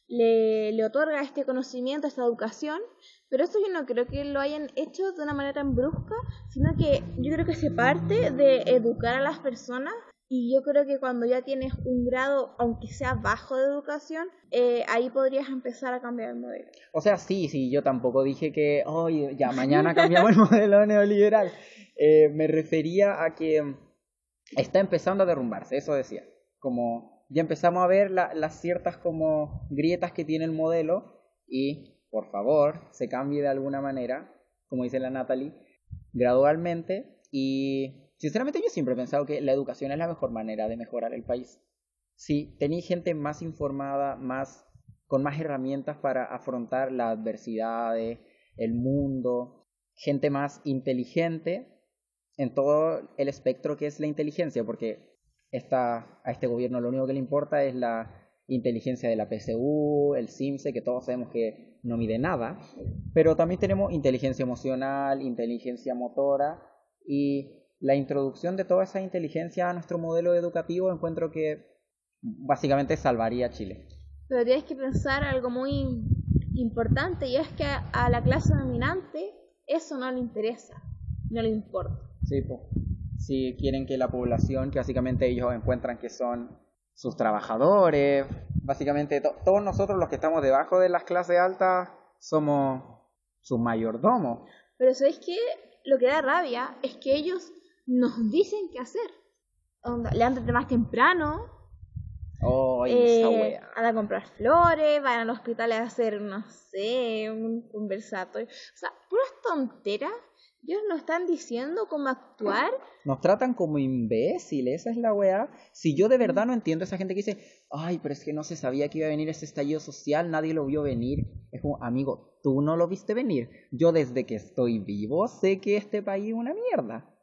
le, le otorga este conocimiento, esta educación, pero eso yo no creo que lo hayan hecho de una manera tan brusca, sino que yo creo que se parte de educar a las personas y yo creo que cuando ya tienes un grado, aunque sea bajo de educación, eh, ahí podrías empezar a cambiar el modelo. O sea, sí, sí, yo tampoco dije que, hoy ya mañana [LAUGHS] cambiamos el modelo neoliberal. Eh, me refería a que está empezando a derrumbarse, eso decía. Como ya empezamos a ver las ciertas como grietas que tiene el modelo y por favor se cambie de alguna manera, como dice la Natalie, gradualmente y sinceramente yo siempre he pensado que la educación es la mejor manera de mejorar el país. Si tenéis gente más informada, más con más herramientas para afrontar las adversidades, el mundo, gente más inteligente, en todo el espectro que es la inteligencia, porque esta, a este gobierno lo único que le importa es la inteligencia de la PSU, el CIMSE, que todos sabemos que no mide nada, pero también tenemos inteligencia emocional, inteligencia motora y la introducción de toda esa inteligencia a nuestro modelo educativo encuentro que básicamente salvaría a Chile. Pero tienes que pensar algo muy importante y es que a la clase dominante eso no le interesa, no le importa. Sí, pues. Si quieren que la población, que básicamente ellos encuentran que son sus trabajadores, básicamente todos nosotros los que estamos debajo de las clases altas somos sus mayordomos. Pero ¿sabes qué? Lo que da rabia es que ellos nos dicen qué hacer. Onda, levántate más temprano. Oh, esa eh, a comprar flores, van al hospital a hacer, no sé, un conversatorio. O sea, puras tonteras. Ellos nos están diciendo cómo actuar. Nos tratan como imbéciles, esa es la weá. Si yo de verdad no entiendo a esa gente que dice, ay, pero es que no se sabía que iba a venir ese estallido social, nadie lo vio venir. Es como, amigo, tú no lo viste venir. Yo desde que estoy vivo sé que este país es una mierda.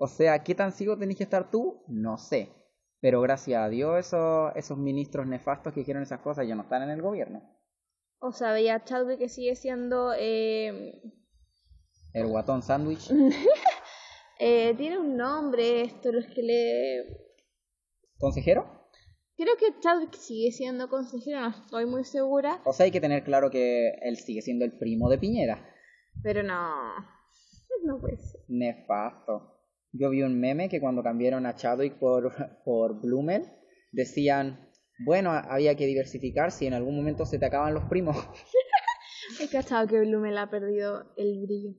O sea, ¿qué tan ciego tenés que estar tú? No sé. Pero gracias a Dios esos, esos ministros nefastos que hicieron esas cosas ya no están en el gobierno. O sea, veía Chadwick que sigue siendo... Eh... El guatón sándwich. [LAUGHS] eh, tiene un nombre esto, los que le... ¿Consejero? Creo que Chadwick sigue siendo consejero, no estoy muy segura. O sea, hay que tener claro que él sigue siendo el primo de Piñera. Pero no... [LAUGHS] No puede ser. Nefasto. Yo vi un meme que cuando cambiaron a Chadwick por, [LAUGHS] por Blumel, decían, bueno, había que diversificar si en algún momento se te acaban los primos. [LAUGHS] He cachado que Blumel ha perdido el brillo.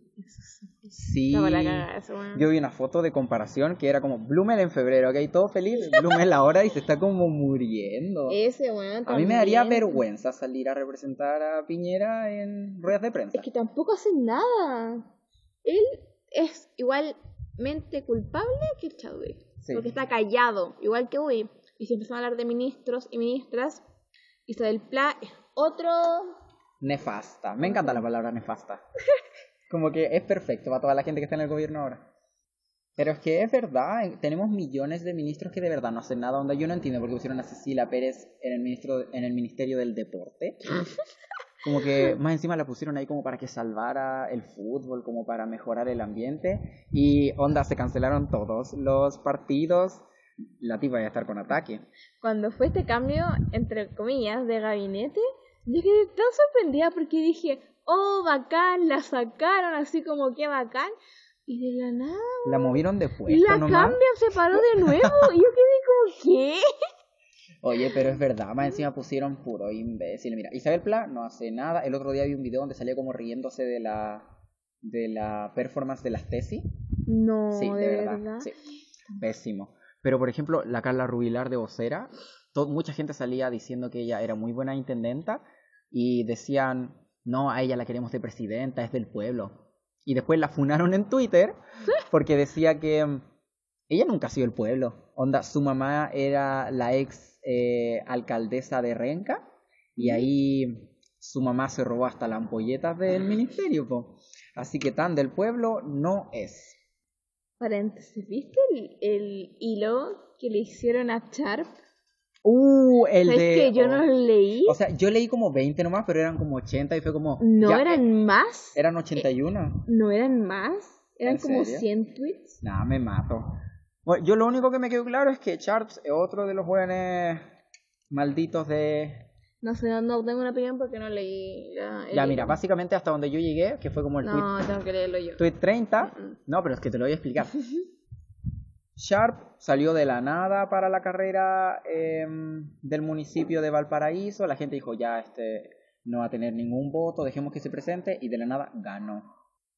Sí. Yo vi una foto de comparación que era como Blumel en febrero, ¿ok? Todo feliz, Blumel ahora y se está como muriendo. Ese, bueno, A mí me daría vergüenza salir a representar a Piñera en ruedas de prensa. Es que tampoco hace nada. Él es igual mente culpable que Chadwick. Porque está callado, igual que hoy. Y si empezamos a hablar de ministros y ministras, Isabel Pla es otro... Nefasta. Me encanta la palabra nefasta. [LAUGHS] Como que es perfecto para toda la gente que está en el gobierno ahora. Pero es que es verdad, tenemos millones de ministros que de verdad no hacen nada. Donde yo no entiendo por qué pusieron a Cecilia Pérez en el, ministro, en el Ministerio del Deporte. [LAUGHS] Como que más encima la pusieron ahí como para que salvara el fútbol, como para mejorar el ambiente. Y onda, se cancelaron todos los partidos. La tipa iba a estar con ataque. Cuando fue este cambio, entre comillas, de gabinete, yo quedé tan sorprendida porque dije, oh, bacán, la sacaron así como que bacán. Y de la nada. La movieron de puesto. La cambian, se paró de nuevo. y yo quedé como, ¿qué? Oye, pero es verdad, más encima pusieron puro imbécil. Mira, Isabel Pla no hace nada. El otro día vi un video donde salía como riéndose de la de la performance de las tesis. No, sí, de, verdad. Sí. Pésimo. Pero por ejemplo, la Carla Rubilar de vocera, mucha gente salía diciendo que ella era muy buena intendenta y decían, no, a ella la queremos de presidenta, es del pueblo. Y después la funaron en Twitter [LAUGHS] porque decía que mm, ella nunca ha sido el pueblo. Onda, su mamá era la ex eh, alcaldesa de Renca y ahí su mamá se robó hasta las ampolletas del ministerio. Así que tan del pueblo no es. Paréntesis, ¿viste el, hilo que le hicieron a Charp? Uh, el de... que yo no leí? O sea, yo leí como 20 nomás, pero eran como 80 y fue como... ¿No eran más? Eran 81. ¿No eran más? ¿Eran como 100 tweets? Nah, me mato yo lo único que me quedó claro es que Sharps es otro de los jóvenes malditos de... No sé, no tengo una opinión porque no leí. Ya, mira, básicamente hasta donde yo llegué, que fue como el no, tengo que leerlo yo. Tweet 30. No, pero es que te lo voy a explicar. [LAUGHS] Sharp salió de la nada para la carrera em, del municipio de Valparaíso. La gente dijo, ya, este no va a tener ningún voto, dejemos que se presente. Y de la nada ganó.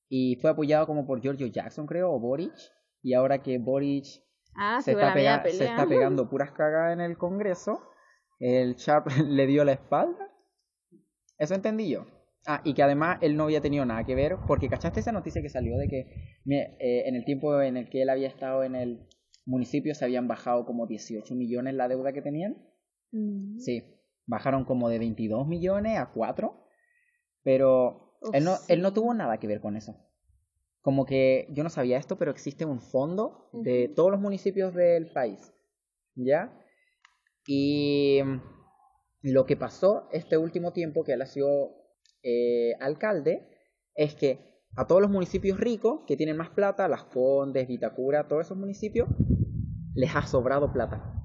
Y fue apoyado como por Giorgio Jackson, creo, o Boric. Y ahora que Boric ah, se, está se, está pegando puras cagadas en el Congreso, el Sharp [LAUGHS] le dio la espalda. Eso entendí yo. Ah, y que además él no había tenido nada que ver, porque ¿cachaste esa noticia que salió de que eh, en el tiempo en el que él había estado en el municipio se habían bajado como 18 millones la deuda que tenían? Mm. Sí, bajaron como de 22 millones a 4, pero él no, él no tuvo nada que ver con eso. Como que yo no sabía esto, pero existe un fondo de todos los municipios del país, ¿ya? Y lo que pasó este último tiempo que él ha sido eh, alcalde es que a todos los municipios ricos que tienen más plata, Las Condes, Vitacura, todos esos municipios, les ha sobrado plata.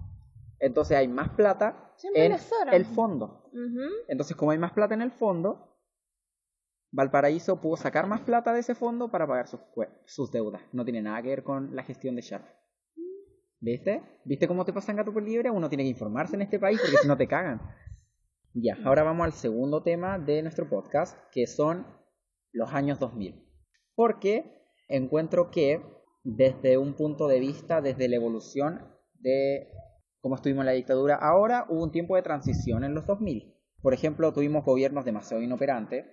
Entonces hay más plata Siempre en el fondo. Entonces, como hay más plata en el fondo, Valparaíso pudo sacar más plata de ese fondo para pagar sus, sus deudas. No tiene nada que ver con la gestión de Sharp. ¿Viste? ¿Viste cómo te pasan gato por libre? Uno tiene que informarse en este país porque si no te cagan. Ya, ahora vamos al segundo tema de nuestro podcast, que son los años 2000. Porque encuentro que desde un punto de vista, desde la evolución de cómo estuvimos en la dictadura, ahora hubo un tiempo de transición en los 2000. Por ejemplo, tuvimos gobiernos demasiado inoperantes.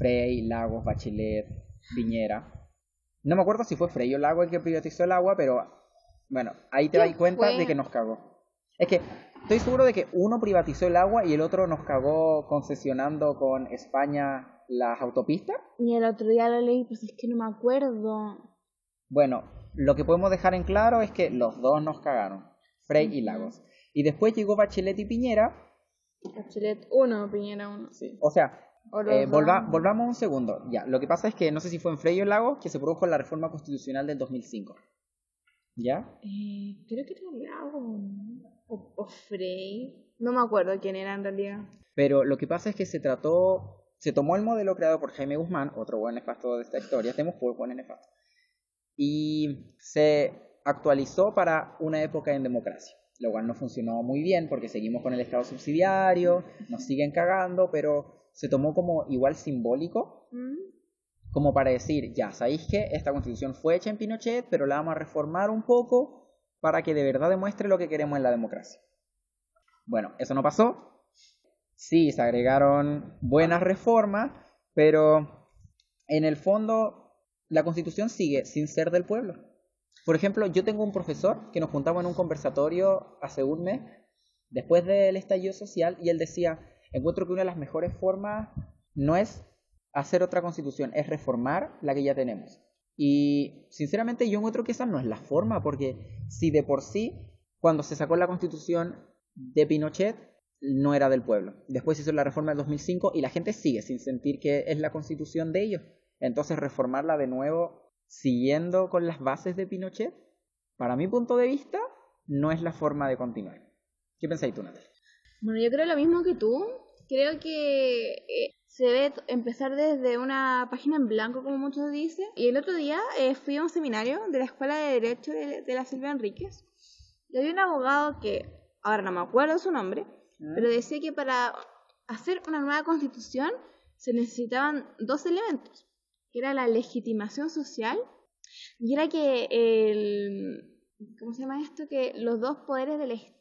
Frey, Lagos, Bachelet, Piñera. No me acuerdo si fue Frey o Lago el que privatizó el agua, pero bueno, ahí te ¿Quién das cuenta fue? de que nos cagó. Es que estoy seguro de que uno privatizó el agua y el otro nos cagó concesionando con España las autopistas. Y el otro día lo leí, pues es que no me acuerdo. Bueno, lo que podemos dejar en claro es que los dos nos cagaron, Frey y Lagos. Y después llegó Bachelet y Piñera. Bachelet 1, Piñera 1. Sí. O sea, eh, volva- volvamos un segundo. Ya, lo que pasa es que no sé si fue en Frey o en Lagos que se produjo la reforma constitucional del 2005. ¿Ya? Eh, creo que era Lago, ¿no? O, o Frey. No me acuerdo quién era en realidad. Pero lo que pasa es que se trató, se tomó el modelo creado por Jaime Guzmán, otro buen nefasto de esta historia, tenemos por buen nefasto, y se actualizó para una época en democracia, lo cual no funcionó muy bien porque seguimos con el Estado subsidiario, nos siguen cagando, pero se tomó como igual simbólico, ¿Mm? como para decir, ya, sabéis que esta constitución fue hecha en Pinochet, pero la vamos a reformar un poco para que de verdad demuestre lo que queremos en la democracia. Bueno, eso no pasó. Sí, se agregaron buenas reformas, pero en el fondo la constitución sigue sin ser del pueblo. Por ejemplo, yo tengo un profesor que nos juntamos en un conversatorio hace un mes, después del estallido social, y él decía, encuentro que una de las mejores formas no es hacer otra constitución, es reformar la que ya tenemos. Y sinceramente yo encuentro que esa no es la forma, porque si de por sí, cuando se sacó la constitución de Pinochet, no era del pueblo. Después se hizo la reforma del 2005 y la gente sigue sin sentir que es la constitución de ellos. Entonces reformarla de nuevo siguiendo con las bases de Pinochet, para mi punto de vista, no es la forma de continuar. ¿Qué pensáis tú, Natalia? Bueno, yo creo lo mismo que tú. Creo que eh, se debe empezar desde una página en blanco, como muchos dicen. Y el otro día eh, fui a un seminario de la Escuela de Derecho de, de la Silvia Enríquez. Y había un abogado que, ahora no me acuerdo su nombre, pero decía que para hacer una nueva constitución se necesitaban dos elementos, que era la legitimación social y era que el... ¿Cómo se llama esto? Que los dos poderes del Estado,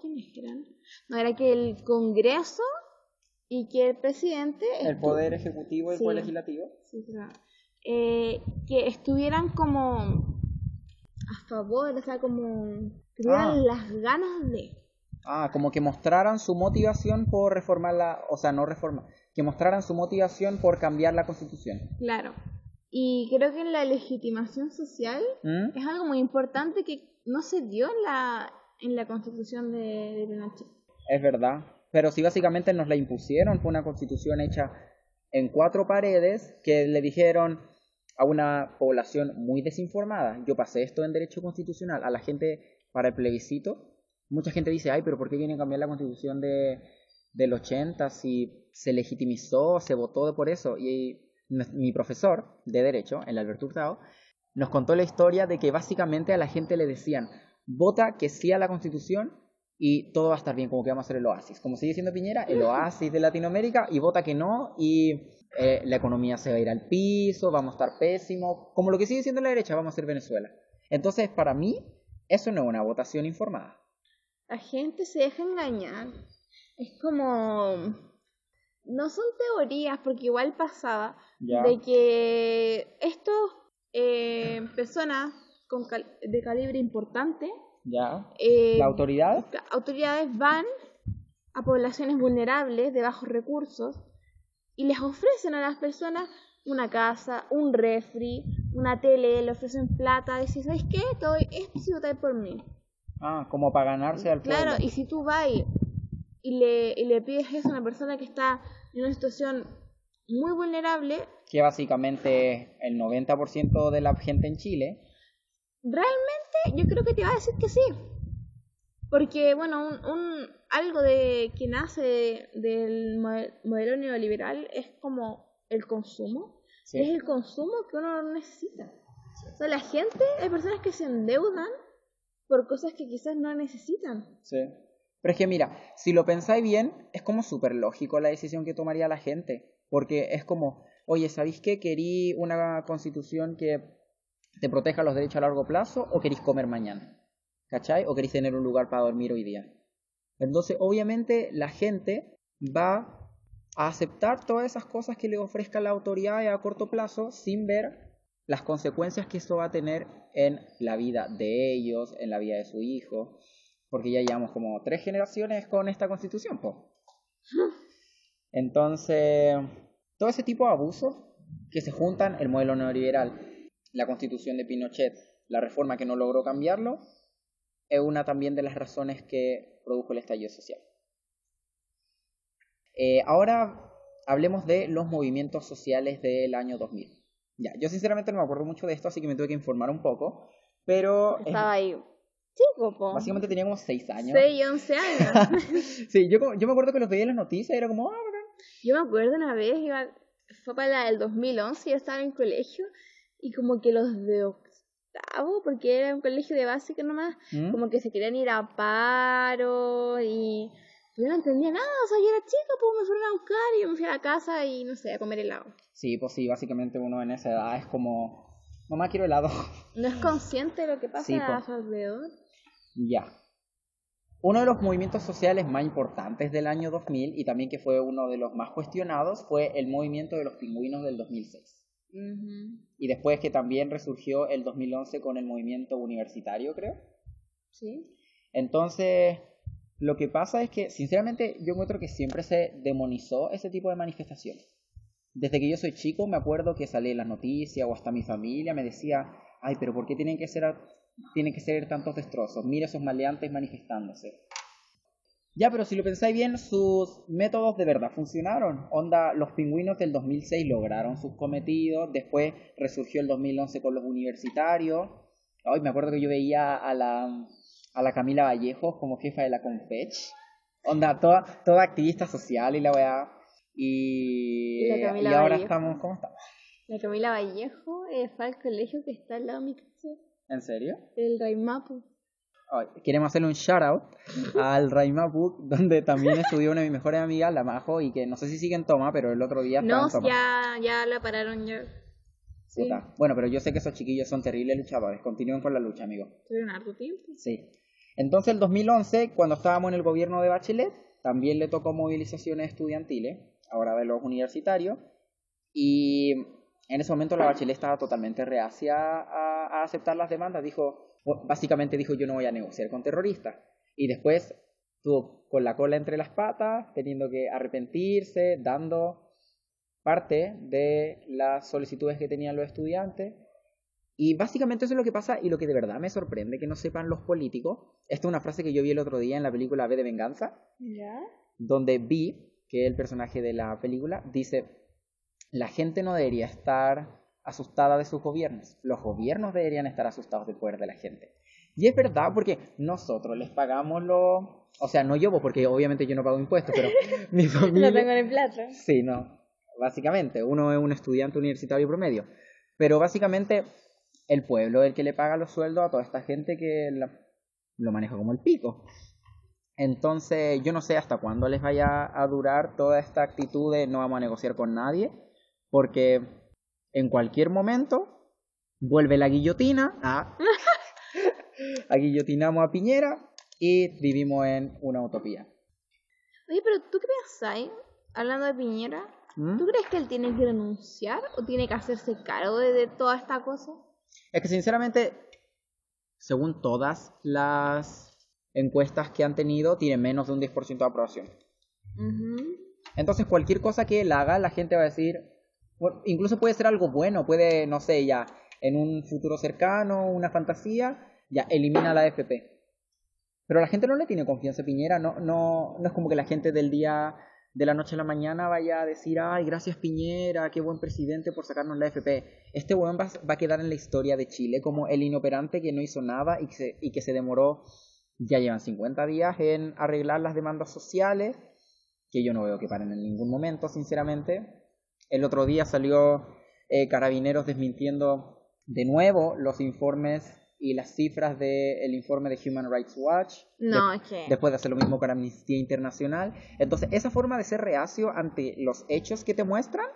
¿quiénes eran? No, era que el Congreso y que el presidente... El poder ejecutivo y el poder legislativo. Sí, claro. Eh, que estuvieran como a favor, o sea, como que tuvieran Ah. las ganas de... Ah, como que mostraran su motivación por reformar la, o sea, no reforma, que mostraran su motivación por cambiar la constitución. Claro. Y creo que la legitimación social ¿Mm? es algo muy importante que no se dio en la, en la constitución de, de. Es verdad. Pero sí, básicamente nos la impusieron, fue una constitución hecha en cuatro paredes que le dijeron a una población muy desinformada. Yo pasé esto en derecho constitucional a la gente para el plebiscito. Mucha gente dice, ay, pero ¿por qué quieren cambiar la constitución de, del 80 si se legitimizó, se votó por eso? Y mi profesor de derecho, el Alberto Hurtado, nos contó la historia de que básicamente a la gente le decían, vota que sí a la constitución y todo va a estar bien, como que vamos a hacer el oasis. Como sigue diciendo Piñera, el oasis de Latinoamérica y vota que no y eh, la economía se va a ir al piso, vamos a estar pésimo, como lo que sigue diciendo la derecha, vamos a ser Venezuela. Entonces, para mí, eso no es una votación informada. La gente se deja engañar. Es como... No son teorías, porque igual pasaba, de que estos eh, personas con cal- de calibre importante, ¿Ya? eh, ¿La autoridad? autoridades van a poblaciones vulnerables de bajos recursos y les ofrecen a las personas una casa, un refri, una tele, le ofrecen plata, si ¿sabes qué? Te doy esto votáis por mí. Ah, como para ganarse al pueblo. Claro, y si tú vas y, le, y le pides eso a una persona que está en una situación muy vulnerable, Que básicamente es el 90% de la gente en Chile. Realmente yo creo que te va a decir que sí. Porque, bueno, un, un, algo de que nace del mo- modelo neoliberal es como el consumo. Sí. Es el consumo que uno no necesita. O sea, la gente, hay personas que se endeudan por cosas que quizás no necesitan. Sí. Pero es que mira, si lo pensáis bien, es como súper lógico la decisión que tomaría la gente. Porque es como, oye, ¿sabéis qué? ¿Querí una constitución que te proteja los derechos a largo plazo o queréis comer mañana? ¿Cachai? ¿O queréis tener un lugar para dormir hoy día? Entonces, obviamente, la gente va a aceptar todas esas cosas que le ofrezca la autoridad a corto plazo sin ver las consecuencias que eso va a tener en la vida de ellos, en la vida de su hijo, porque ya llevamos como tres generaciones con esta constitución, po. Entonces, todo ese tipo de abusos que se juntan, el modelo neoliberal, la constitución de Pinochet, la reforma que no logró cambiarlo, es una también de las razones que produjo el estallido social. Eh, ahora hablemos de los movimientos sociales del año 2000. Ya, yo sinceramente no me acuerdo mucho de esto, así que me tuve que informar un poco, pero Estaba ahí. Chico, po. básicamente tenía como 6 años. 6 y 11 años. [LAUGHS] sí, yo, yo me acuerdo que los veía en las noticias y era como, ah. Yo me acuerdo una vez, iba, fue para la del 2011, yo estaba en colegio y como que los de octavo, porque era un colegio de básica nomás, ¿Mm? como que se querían ir a paro y yo no entendía nada, o sea, yo era chica, pues me fueron a buscar y yo me fui a la casa y no sé, a comer helado. Sí, pues sí, básicamente uno en esa edad es como, mamá, quiero helado. [LAUGHS] No es consciente de lo que pasa Sí, po. a su alrededor. ya. Uno de los movimientos sociales más importantes del año 2000 y también que fue uno de los más cuestionados fue el movimiento de los pingüinos del 2006. Y después que también resurgió el 2011 con el movimiento universitario, creo. Sí. Entonces, lo que pasa es que, sinceramente, yo encuentro que siempre se demonizó ese tipo de manifestaciones. Desde que yo soy chico, me acuerdo que salí en las noticias o hasta mi familia me decía, ay, pero ¿por qué tienen que ser, tienen que ser tantos destrozos? Mira esos maleantes manifestándose. Ya, pero si lo pensáis bien, sus métodos de verdad funcionaron. Onda, los pingüinos del 2006 lograron sus cometidos, después resurgió el 2011 con los universitarios. Ay, me acuerdo que yo veía a la, a la Camila Vallejos como jefa de la Confech. Onda, toda, toda activista social y la weá. Y, Y la Camila y ahora Vallejo. estamos, ¿cómo estamos? La Camila Vallejo eh, fue al colegio que está al lado de mi casa, ¿En serio? el Raimapu. Queremos hacerle un shout out al Raimapu, donde también estudió una de mis mejores amigas, la Majo, y que no sé si sigue en toma, pero el otro día No, toma. ya, ya la pararon ya. Sí. Bueno, pero yo sé que esos chiquillos son terribles luchadores. Continúen con la lucha, amigos. tuvieron harto tiempo. Sí. Entonces, el 2011, cuando estábamos en el gobierno de Bachelet, también le tocó movilizaciones estudiantiles, ahora de los universitarios, y en ese momento la Bachelet estaba totalmente reacia a, a aceptar las demandas. Dijo, básicamente dijo, yo no voy a negociar con terroristas. Y después estuvo con la cola entre las patas, teniendo que arrepentirse, dando parte de las solicitudes que tenían los estudiantes. Y básicamente eso es lo que pasa y lo que de verdad me sorprende que no sepan los políticos. Esta es una frase que yo vi el otro día en la película B de Venganza, ¿Ya? donde Vi, que es el personaje de la película, dice, la gente no debería estar asustada de sus gobiernos, los gobiernos deberían estar asustados del poder de la gente. Y es verdad porque nosotros les pagamos lo... O sea, no yo, porque obviamente yo no pago impuestos, pero [LAUGHS] mi familia... Lo tengo en el plato. Sí, no. Básicamente, uno es un estudiante universitario promedio. Pero básicamente, el pueblo es el que le paga los sueldos a toda esta gente que la- lo maneja como el pico. Entonces, yo no sé hasta cuándo les vaya a durar toda esta actitud de no vamos a negociar con nadie, porque en cualquier momento vuelve la guillotina, a, [LAUGHS] a guillotinamos a Piñera y vivimos en una utopía. Oye, pero ¿tú qué pensáis? Hablando de Piñera, ¿Mm? ¿tú crees que él tiene que renunciar o tiene que hacerse cargo de, de toda esta cosa? Es que sinceramente, según todas las encuestas que han tenido, tiene menos de un 10% de aprobación. Entonces cualquier cosa que él haga, la gente va a decir, incluso puede ser algo bueno, puede, no sé, ya, en un futuro cercano, una fantasía, ya, elimina la AFP. Pero la gente no le tiene confianza a Piñera, no, no, no es como que la gente del día de la noche a la mañana vaya a decir, ay, gracias Piñera, qué buen presidente por sacarnos la AFP. Este weón va, va, a quedar en la historia de Chile como el inoperante que no hizo nada y que, se, y que se demoró, ya llevan 50 días en arreglar las demandas sociales, que yo no veo que paren en ningún momento, sinceramente. El otro día salió eh, Carabineros desmintiendo de nuevo los informes y las cifras del informe de Human Rights Watch. No, es que... Después de hacer lo mismo con Amnistía Internacional. Entonces, esa forma de ser reacio ante los hechos que te muestran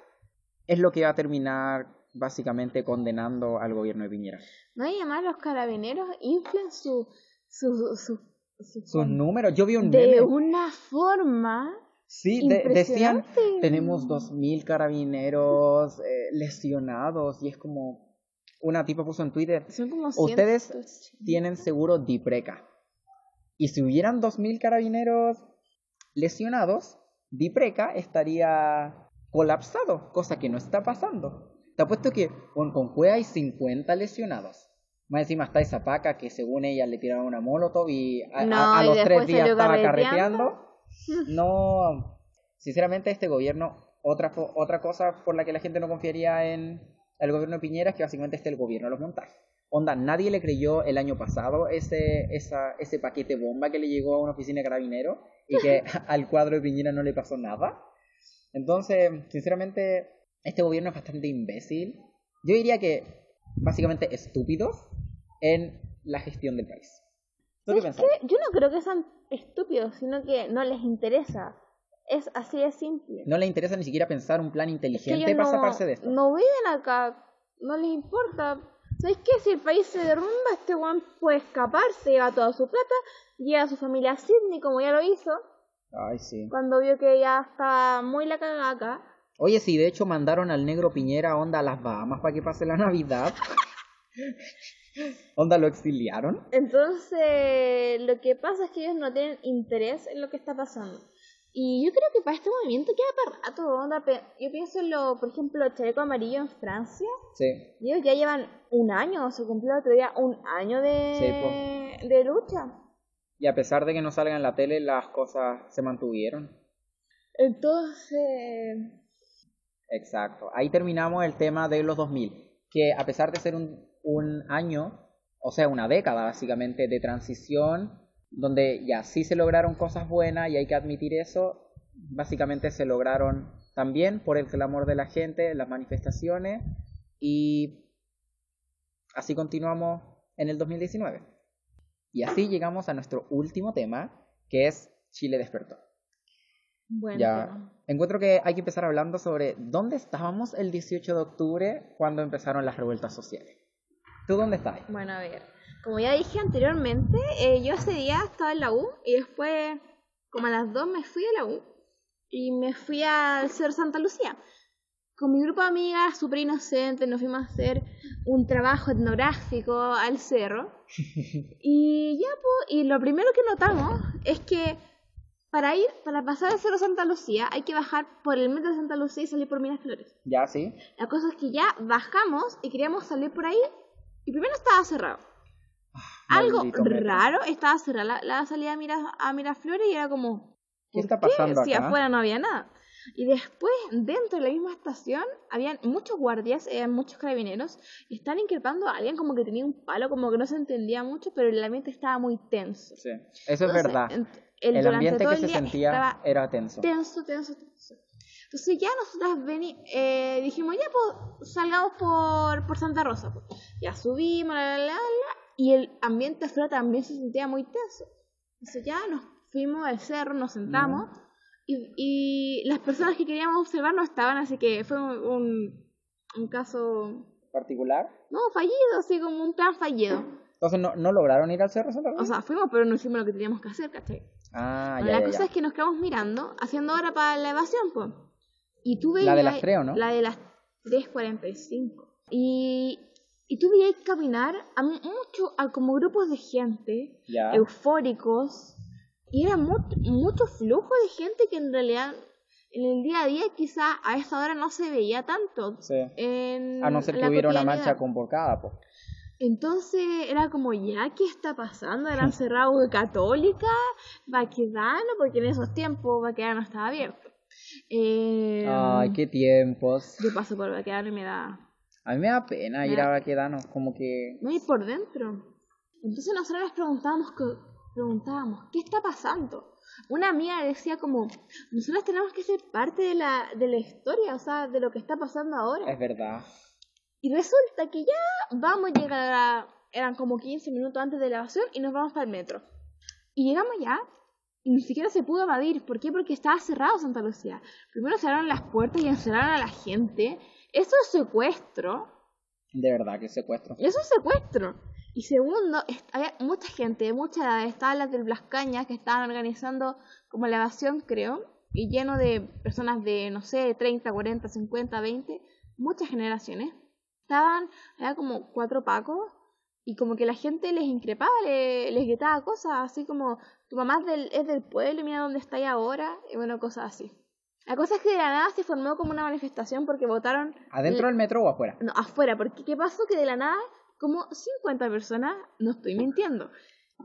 es lo que va a terminar básicamente condenando al gobierno de Piñera. No, y además los carabineros inflan su, su, su, su Sus números, yo vi un de meme. una forma Sí, de- decían, tenemos 2.000 carabineros eh, lesionados y es como, una tipa puso en Twitter, Son como ustedes tienen seguro Dipreca. Y si hubieran 2.000 carabineros lesionados, Dipreca estaría colapsado, cosa que no está pasando. Te apuesto que con, con Cuea hay 50 lesionados. Más encima está esa paca que según ella le tiraron una molotov y a, a- No, a y los tres días estaba carreteando. [LAUGHS] No, sinceramente este gobierno, otra, otra cosa por la que la gente no confiaría en el gobierno de Piñera es que básicamente este es el gobierno de los montajes. Onda, nadie le creyó el año pasado ese, esa, ese paquete bomba que le llegó a una oficina de carabineros y que [LAUGHS] [LAUGHS] al cuadro de Piñera no le pasó nada. Entonces, sinceramente, este gobierno es bastante imbécil. Yo diría que básicamente estúpidos en la gestión del país. ¿Tú qué ¿Sabes pensás? qué? Yo no creo que sean estúpidos, sino que no les interesa. Es así de simple. No le interesa ni siquiera pensar un plan Que inteligente ellos para no, zafarse de esto. no viven acá, no les importa. ¿Sabes qué? Si el país se derrumba, este one puede escapar, se lleva toda su plata, lleva a su familia a Sydney, como ya lo hizo, Ay, sí. cuando vio que ya estaba muy la cagada acá. Oye, sí, de hecho mandaron al negro Piñera onda a las Bahamas para que pase la Navidad. [LAUGHS] onda lo exiliaron. Entonces, lo que pasa es que ellos no tienen interés en lo que está pasando. Y yo creo que para este movimiento queda para rato. onda, Yo pienso en lo, por ejemplo, chaleco amarillo en Francia. Sí. Ellos ya llevan un año, se cumplió el otro día un año de, de lucha. Y a pesar de que no salgan en la tele, las cosas se mantuvieron. Entonces, Exacto. Ahí terminamos el tema de los 2000. Que a pesar de ser un, un año, o sea, una década básicamente de transición, donde ya sí se lograron cosas buenas y hay que admitir eso, básicamente se lograron también por el clamor de la gente, las manifestaciones y así continuamos en el 2019. Y así llegamos a nuestro último tema, que es Chile despertó. bueno, Ya. Encuentro que hay que empezar hablando sobre dónde estábamos el 18 de octubre cuando empezaron las revueltas sociales. ¿Tú dónde estás? Bueno, a ver, como ya dije anteriormente, eh, yo ese día estaba en la U y después, como a las 2 me fui a la U y me fui al Cerro Santa Lucía. Con mi grupo de amigas súper inocentes nos fuimos a hacer un trabajo etnográfico al cerro. [LAUGHS] y ya, pues, y lo primero que notamos es que para ir, para pasar el Cerro Santa Lucía, hay que bajar por el metro de Santa Lucía y salir por Miraflores. ¿Ya sí? La cosa es que ya bajamos y queríamos salir por ahí y primero estaba cerrado. Algo Maldito metro. raro, estaba cerrada la, la salida a, a Miraflores y era como... ¿Qué ¿por está pasando Si acá? afuera no había nada. Y después, dentro de la misma estación, habían muchos guardias, eran muchos carabineros, y estaban increpando a alguien como que tenía un palo, como que no se entendía mucho, pero el ambiente estaba muy tenso. Sí. Eso es verdad. El, durante ambiente que el se sentía era tenso. tenso, tenso, tenso. Entonces ya nosotras veni eh, dijimos, ya pues salgamos por, por Santa Rosa. pues. Ya subimos, la, la, la, y el ambiente afuera también se sentía muy tenso. Entonces ya nos fuimos al cerro, nos sentamos y, y las personas que queríamos observar no estaban, así que fue un, un, un caso, ¿Particular? no, fallido, así como un plan fallido. Entonces no, no lograron ir al Cerro Santa Rosa. O sea, fuimos, pero no hicimos lo que teníamos que hacer, ¿cachai? ah, Bueno, ya, la ya, cosa ya. es que nos quedamos mirando, haciendo hora para la evasión, pues. Y tú veías... La de las tres, ¿o no? La de las 3.45. Y, y tú veías caminar a mucho, a como grupos de gente, Ya. eufóricos, y era mu- mucho flujo de gente que en realidad en el día a día quizá a esa hora no se veía tanto. Sí. En A no ser que hubiera una marcha convocada, pues. Entonces era como, ¿ya qué está pasando? Eran [LAUGHS] cerrados de católica, Baquedano, porque en esos tiempos Baquedano estaba abierto. Eh, Ay, qué tiempos. Yo paso por Baquedano y me da... A mí me da pena Me ir da- a Baquedano, como que... No ir por dentro. Entonces nosotros nos preguntábamos, preguntábamos, ¿qué está pasando? Una amiga decía como, nosotros tenemos que ser parte de la, de la historia, o sea, de lo que está pasando ahora. Es verdad. Y resulta que ya vamos a llegar a... Eran como 15 minutos antes de la evasión y nos vamos para el metro. Y llegamos ya y ni siquiera se pudo evadir. ¿Por qué? Porque estaba cerrado Santa Lucía. Primero cerraron las puertas y encerraron a la gente. Eso es secuestro. De verdad, que secuestro. Eso es secuestro. Y segundo, había mucha gente de mucha edad. Estaban las del Blas Cañas que estaban organizando como la evasión, creo. Y lleno de personas de, no sé, 30, 40, 50, 20. Muchas generaciones. Estaban, había como cuatro pacos. Y como que la gente les increpaba, le- les gritaba cosas así como, tu mamá es del, es del pueblo y mira dónde está ahí ahora. Y bueno, cosas así. La cosa es que de la nada se formó como una manifestación porque votaron ¿Adentro del metro o afuera? no, afuera, porque ¿qué pasó? Que de la nada, como 50 personas, no estoy mintiendo,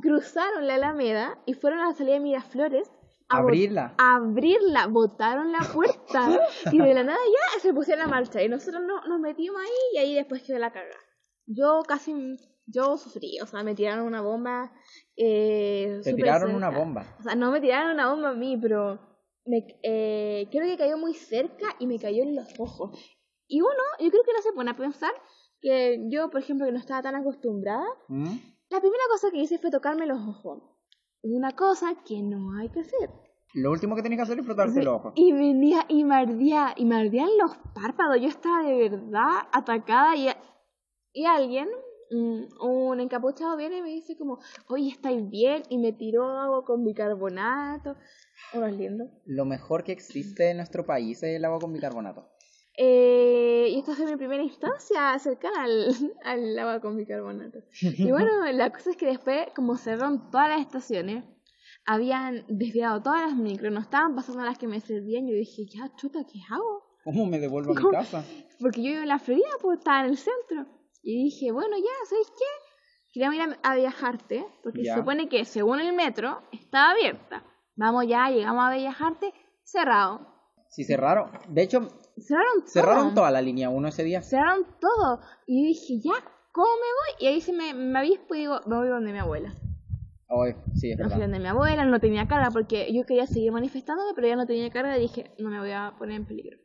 cruzaron la Alameda y fueron a la salida de Miraflores a Abrirla. a abrirla, botaron la puerta y de la nada ya se pusieron a marcha y nosotros no, nos metimos ahí y ahí después quedó la caga. Yo casi, yo sufrí, o sea, me tiraron una bomba. Eh, Te tiraron una cerca. bomba. O sea, no me tiraron una bomba a mí, pero me, eh, creo que cayó muy cerca y me cayó en los ojos. Y uno, yo creo que no se pone a pensar que yo, por ejemplo, que no estaba tan acostumbrada, ¿Mm? la primera cosa que hice fue tocarme los ojos. Una cosa que no hay que hacer. Lo último que tienes que hacer es frotarte Sí, los ojos. Y venía y me ardía, y me ardían los párpados. Yo estaba de verdad atacada y, y alguien, un encapuchado, viene y me dice como, oye, ¿estáis bien? Y me tiró agua con bicarbonato. Uno es lindo. Lo mejor que existe en nuestro país es el agua con bicarbonato. Eh, y esta fue mi primera instancia cercana al, [LAUGHS] al agua con bicarbonato. Y [LAUGHS] bueno, la cosa es que después, como cerraron todas las estaciones, habían desviado todas las micros, no estaban pasando las que me servían. Yo dije, ya, chuta, ¿qué hago? ¿Cómo me devuelvo a mi [LAUGHS] ¿Cómo? casa? Porque yo vivo en la Florida, pues estaba en el centro. Y dije, bueno, ya, ¿sabéis qué? Queríamos ir a, a viajarte, porque Ya. se supone que según el metro estaba abierta. Vamos ya, llegamos a Bellajarte, cerrado. Sí, cerraron. De hecho, Cerraron cerraron toda la línea 1 ese día. Cerraron todo. Y yo dije, ya, ¿cómo me voy? Y ahí se me, me avispo y digo, me voy donde mi abuela. Ay, sí, es Me fui verdad. donde mi abuela, no tenía carga, porque yo quería seguir manifestándome, pero ya no tenía carga y dije, no me voy a poner en peligro.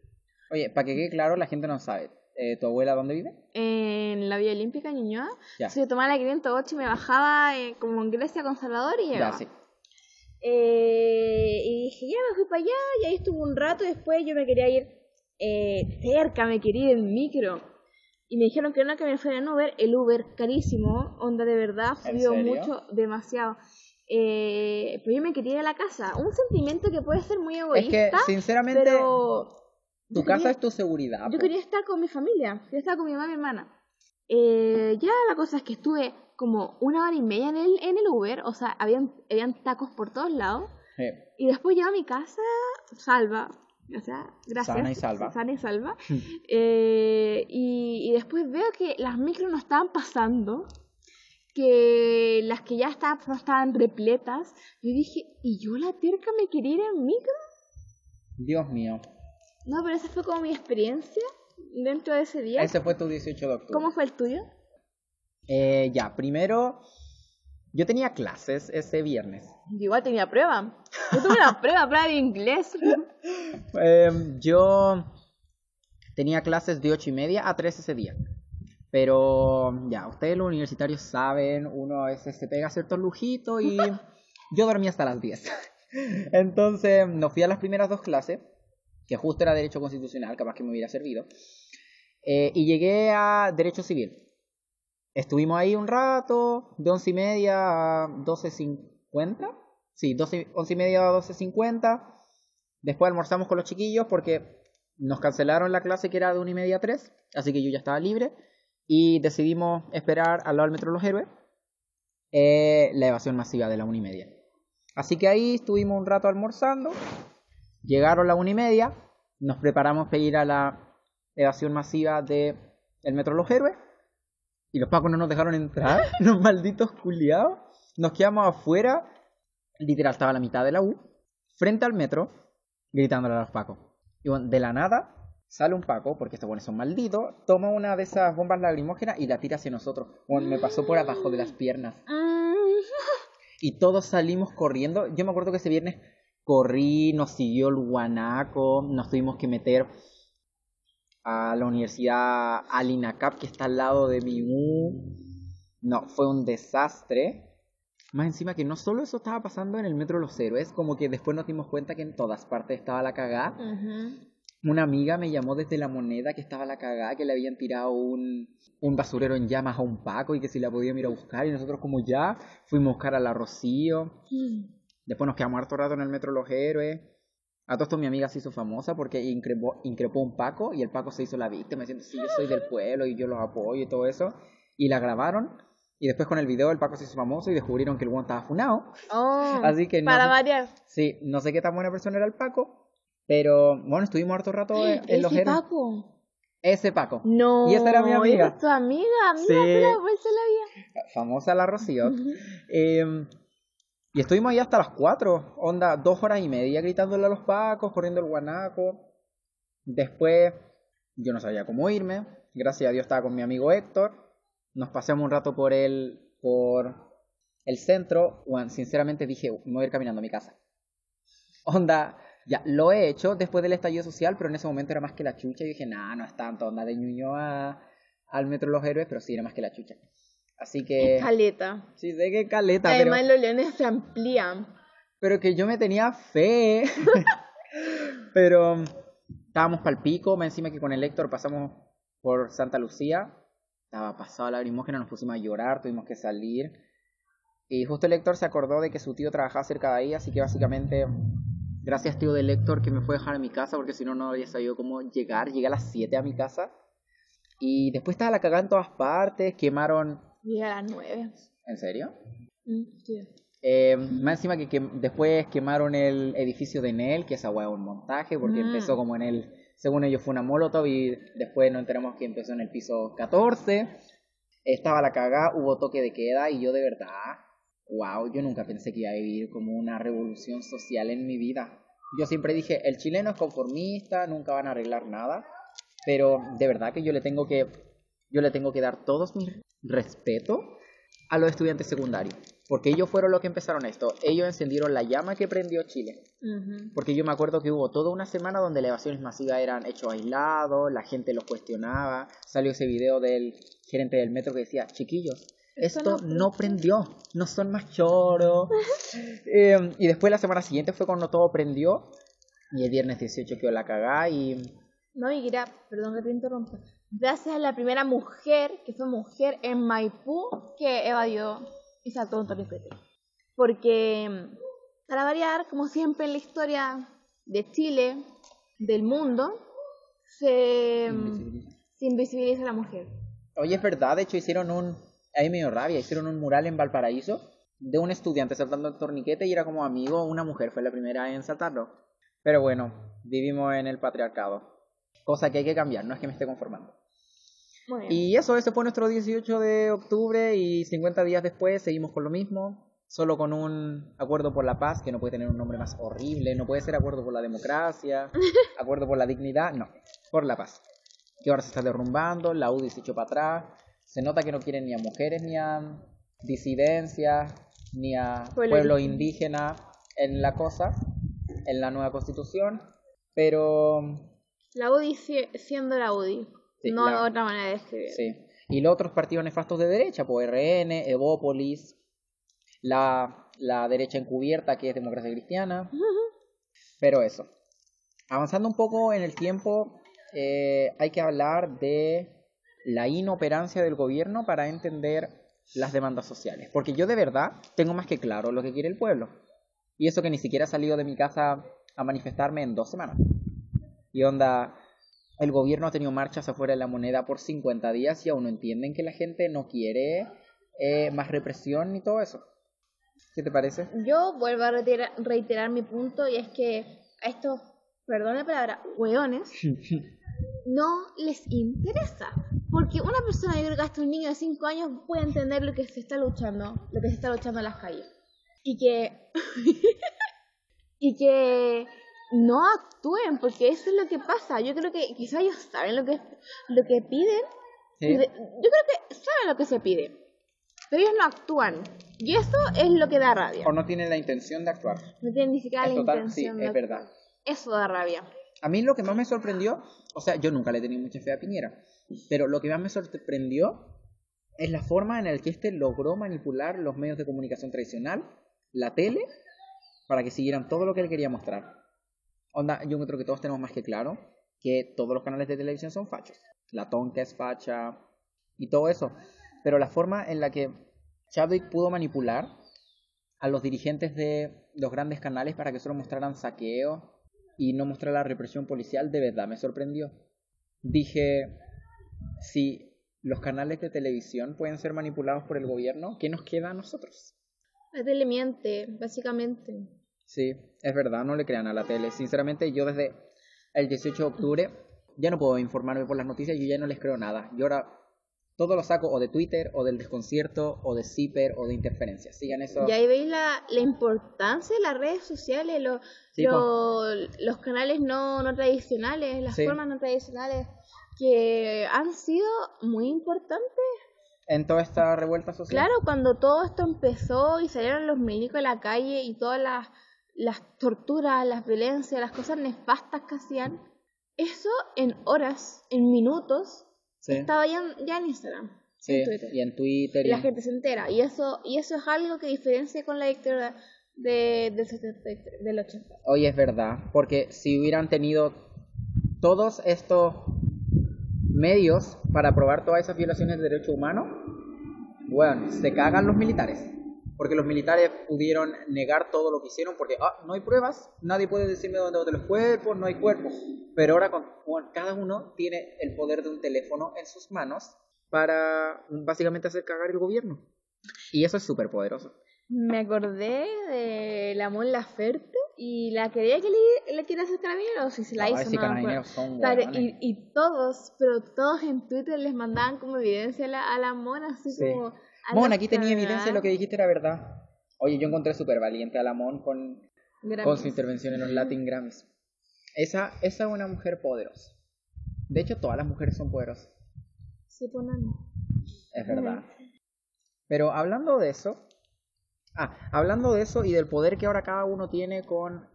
Oye, para que quede claro, la gente no sabe. Eh, ¿Tu abuela dónde vive? En la Vía Olímpica, Ñuñoa, Ya. tomaba la 508 y me bajaba eh, como en Grecia con Salvador y Ya, llegaba. sí. Eh, y dije, ya me fui para allá, y ahí estuve un rato, y después yo me quería ir cerca, me quería ir en micro. Y me dijeron que no, que me fuera en Uber, el Uber carísimo, onda de verdad, ¿En subió mucho, demasiado. Eh, pero yo me quería ir a la casa, un sentimiento que puede ser muy Es egoísta, que, sinceramente, pero tu yo casa quería- es tu seguridad. yo quería estar con mi familia, quería estar con mi mamá y mi hermana. Eh, ya la cosa es que estuve como una hora y media en el, en el Uber, o sea, habían, habían tacos por todos lados. Sí. Y después llego a mi casa, salva. O sea, gracias. Sana y salva. Sana y salva. [LAUGHS] Eh, y, y después veo que las micros no estaban pasando, que las que ya estaban, no estaban repletas. Yo dije, ¿y yo la terca me quería ir en micro? Dios mío. No, pero esa fue como mi experiencia dentro de ese día. Ese fue tu 18 de octubre. ¿Cómo fue el tuyo? Eh, ya, primero, yo tenía clases ese viernes. Yo igual tenía prueba. Yo tuve una [LAUGHS] prueba, prueba de inglés. Em, yo tenía clases de 8 y media a 3 ese día. Pero ya, ustedes los universitarios saben, uno a veces se pega ciertos lujitos y [LAUGHS] yo dormí hasta las 10. Entonces, no fui a las primeras dos clases, que justo era Derecho Constitucional, capaz que me hubiera servido. Eh, y llegué a Derecho Civil. Estuvimos ahí un rato, de 11 y media a 12.50. Sí, 12, 11 y media a 12.50. Después almorzamos con los chiquillos porque nos cancelaron la clase que era de 1 y media a 3, así que yo ya estaba libre. Y decidimos esperar al lado del Metro Los Héroes eh, la evasión masiva de la 1 y media. Así que ahí estuvimos un rato almorzando. Llegaron las una y media, nos preparamos para ir a la evasión masiva de el Metro Los Héroes y los pacos no nos dejaron entrar, [LAUGHS] los malditos culiados. Nos quedamos afuera, literal estaba a la mitad de la U, frente al metro, gritándole a los pacos. Y bueno, de la nada sale un paco, porque estos buenos son malditos, toma una de esas bombas lagrimógenas y la tira hacia nosotros. Bueno, me pasó por abajo de las piernas. Y todos salimos corriendo. Yo me acuerdo que ese viernes corrí, nos siguió el guanaco, nos tuvimos que meter a la universidad Alinacap, que está al lado de mi U. No, fue un desastre. Más encima que no solo eso estaba pasando en el Metro Los Héroes, como que después nos dimos cuenta que en todas partes estaba la cagada. Una amiga me llamó desde la moneda que estaba la cagada, que le habían tirado un, un basurero en llamas a un Paco y que si la podían ir a buscar. Y nosotros como ya fuimos a buscar a la Rocío. Después nos quedamos harto rato en el Metro Los Héroes. A todo esto mi amiga se hizo famosa porque increpó, increpó un Paco y el Paco se hizo la víctima. Me siento, sí, yo soy del pueblo y yo los apoyo y todo eso. Y la grabaron. Y después con el video el Paco se hizo famoso y descubrieron que el guan estaba funado. Oh, [LAUGHS] Así que no para sé- variar. Sí, no sé qué tan buena persona era el Paco. Pero bueno, estuvimos harto rato en, en Los ¿Ese Héroes. Paco? Ese Paco. No. Y esa era mi amiga. ¿Esa es tu amiga? Amiga, Sí. pero pues se la había. Famosa la Rocío. Eh, y estuvimos ahí hasta las 4, onda, dos horas y media gritándole a los pacos, corriendo el guanaco. Después, yo no sabía cómo irme. Gracias a Dios estaba con mi amigo Héctor. Nos paseamos un rato por el, por el centro. Bueno, sinceramente dije, me voy a ir caminando a mi casa. Onda, ya, lo he hecho después del estallido social, pero en ese momento era más que la chucha. Y dije, nah, no es tanto, onda de Ñuñoa al Metro Los Héroes, pero sí era más que la chucha. Así que... Caleta. Sí, sé que caleta, pero, Además, los leones se amplían. pero que yo me tenía fe. [LAUGHS] pero um, estábamos pal pico, más encima que con el Héctor pasamos por Santa Lucía. Estaba pasado la lagrimógena, nos pusimos a llorar, tuvimos que salir. Y justo el Héctor se acordó de que su tío trabajaba cerca de ahí, así que básicamente, gracias tío del Héctor que me fue a dejar a mi casa, porque si no, no había sabido cómo llegar. Llegué a las 7 a mi casa. Y después estaba la cagada en todas partes, quemaron... Llega a las nueve. ¿En serio? Mm, sí. Eh, más encima que, que después quemaron el edificio de Nel, que esa es un montaje, porque Mm. empezó como en el, según ellos fue una molotov y después nos enteramos que empezó en el piso 14. Estaba la cagada, hubo toque de queda y yo de verdad, wow, yo nunca pensé que iba a vivir como una revolución social en mi vida. Yo siempre dije, el chileno es conformista, nunca van a arreglar nada, pero de verdad que yo le tengo que, yo le tengo que dar todos mis respeto a los estudiantes secundarios, porque ellos fueron los que empezaron esto. Ellos encendieron la llama que prendió Chile. Porque yo me acuerdo que hubo toda una semana donde las evasiones masivas eran hechos aislados, la gente los cuestionaba. Salió ese video del gerente del metro que decía, chiquillos, esto no prendió, no son más choros. [LAUGHS] Eh, y después la semana siguiente fue cuando todo prendió. Y el viernes 18 quedó la cagada y... No, y era, perdón que te interrumpa. Gracias a la primera mujer, que fue mujer en Maipú, que evadió y saltó un torniquete. Porque, para variar, como siempre en la historia de Chile, del mundo, se, se invisibiliza a la mujer. Oye, es verdad, de hecho hicieron un... Ahí me dio rabia, hicieron un mural en Valparaíso de un estudiante saltando el torniquete y era como amigo, una mujer fue la primera en saltarlo. Pero bueno, vivimos en el patriarcado. Cosa que hay que cambiar, no es que me esté conformando. Muy bien. Y eso, ese fue nuestro 18 de octubre y 50 días después seguimos con lo mismo, solo con un acuerdo por la paz, que no puede tener un nombre más horrible, no puede ser acuerdo por la democracia, [LAUGHS] acuerdo por la dignidad, no, por la paz. Que ahora se está derrumbando, la UDI se echó para atrás, se nota que no quieren ni a mujeres ni a disidencias, ni a Pueblo pueblo indígena. en la cosa, en la nueva constitución, pero La UDI sie- siendo la UDI. Sí, no la- otra manera de escribir. Sí. Y los otros partidos nefastos de derecha, pues RN, Evópolis, la, la derecha encubierta que es Democracia Cristiana. Pero eso. Avanzando un poco en el tiempo, eh, hay que hablar de la inoperancia del gobierno para entender las demandas sociales. Porque yo de verdad tengo más que claro lo que quiere el pueblo. Y eso que ni siquiera he salido de mi casa a manifestarme en dos semanas. Y onda, el gobierno ha tenido marchas afuera de la moneda por 50 días y aún no entienden que la gente no quiere eh, más represión ni todo eso. ¿Qué te parece? Yo vuelvo a reiterar, reiterar mi punto y es que a estos perdón la palabra, hueones, [LAUGHS] no les interesa. Porque una persona, yo creo que hasta un niño de 5 años puede entender lo que se está luchando, lo que se está luchando en las calles. Y que. [LAUGHS] y que no actúen, porque eso es lo que pasa. Yo creo que quizás ellos saben lo que, lo que piden. Sí. Yo creo que saben lo que se pide. Pero ellos no actúan. Y eso es lo que da rabia. O no tienen la intención de actuar. No tienen ni siquiera Es la total, intención sí, de es actuar. verdad. Eso da rabia. A mí lo que más me sorprendió, o sea, yo nunca le he tenido mucha fe a Piñera, pero lo que más me sorprendió es la forma en la que este logró manipular los medios de comunicación tradicional, la tele, para que siguieran todo lo que él quería mostrar. Onda, yo creo que todos tenemos más que claro que todos los canales de televisión son fachos. La tonca es facha y todo eso. Pero la forma en la que Chadwick pudo manipular a los dirigentes de los grandes canales para que solo mostraran saqueo y no mostrar la represión policial, de verdad me sorprendió. Dije, si los canales de televisión pueden ser manipulados por el gobierno, ¿qué nos queda a nosotros? La tele miente, básicamente. Sí, es verdad, no le crean a la tele. Sinceramente, yo desde el 18 de octubre ya no puedo informarme por las noticias, yo ya no les creo nada. Yo ahora todo lo saco o de Twitter, o del desconcierto, o de Zipper, o de interferencia. Sigan eso. Y ahí veis la, la importancia de las redes sociales, lo- Sí, lo- los canales no, no tradicionales, las Sí. formas no tradicionales que han sido muy importantes. En toda esta revuelta social. Claro, cuando todo esto empezó y salieron los milicos a la calle y todas las, las torturas, las violencias, las cosas nefastas que hacían, eso en horas, en minutos, Sí, estaba ya, en- ya en Instagram, sí, en Twitter. y en Twitter. Y la gente se entera. Y eso, y eso es algo que diferencia con la dictadura de, del 73, del 80. Hoy es verdad, porque si hubieran tenido todos estos medios para probar todas esas violaciones de derechos humanos, bueno, se cagan los militares. Porque los militares pudieron negar todo lo que hicieron porque ah, no hay pruebas, nadie puede decirme dónde boté los cuerpos, no hay cuerpos. Pero ahora con, cada uno tiene el poder de un teléfono en sus manos para básicamente hacer cagar el gobierno. Y eso es súper poderoso. Me acordé de la Mon Laferte y la quería que le, le quiera hacer carabinero, si se la Ay, hizo, no carabineros son Claro, y, y todos, pero todos en Twitter les mandaban como evidencia a la, a la Mon, así Sí. como... Mon, aquí tenía evidencia de lo que dijiste era verdad. Oye, yo encontré súper valiente a la Mon con, con su intervención en los Latin Grammys. Esa, esa es una mujer poderosa. De hecho, todas las mujeres son poderosas. Sí, pues, no. Es verdad. Pero hablando de eso. Ah, hablando de eso y del poder que ahora cada uno tiene con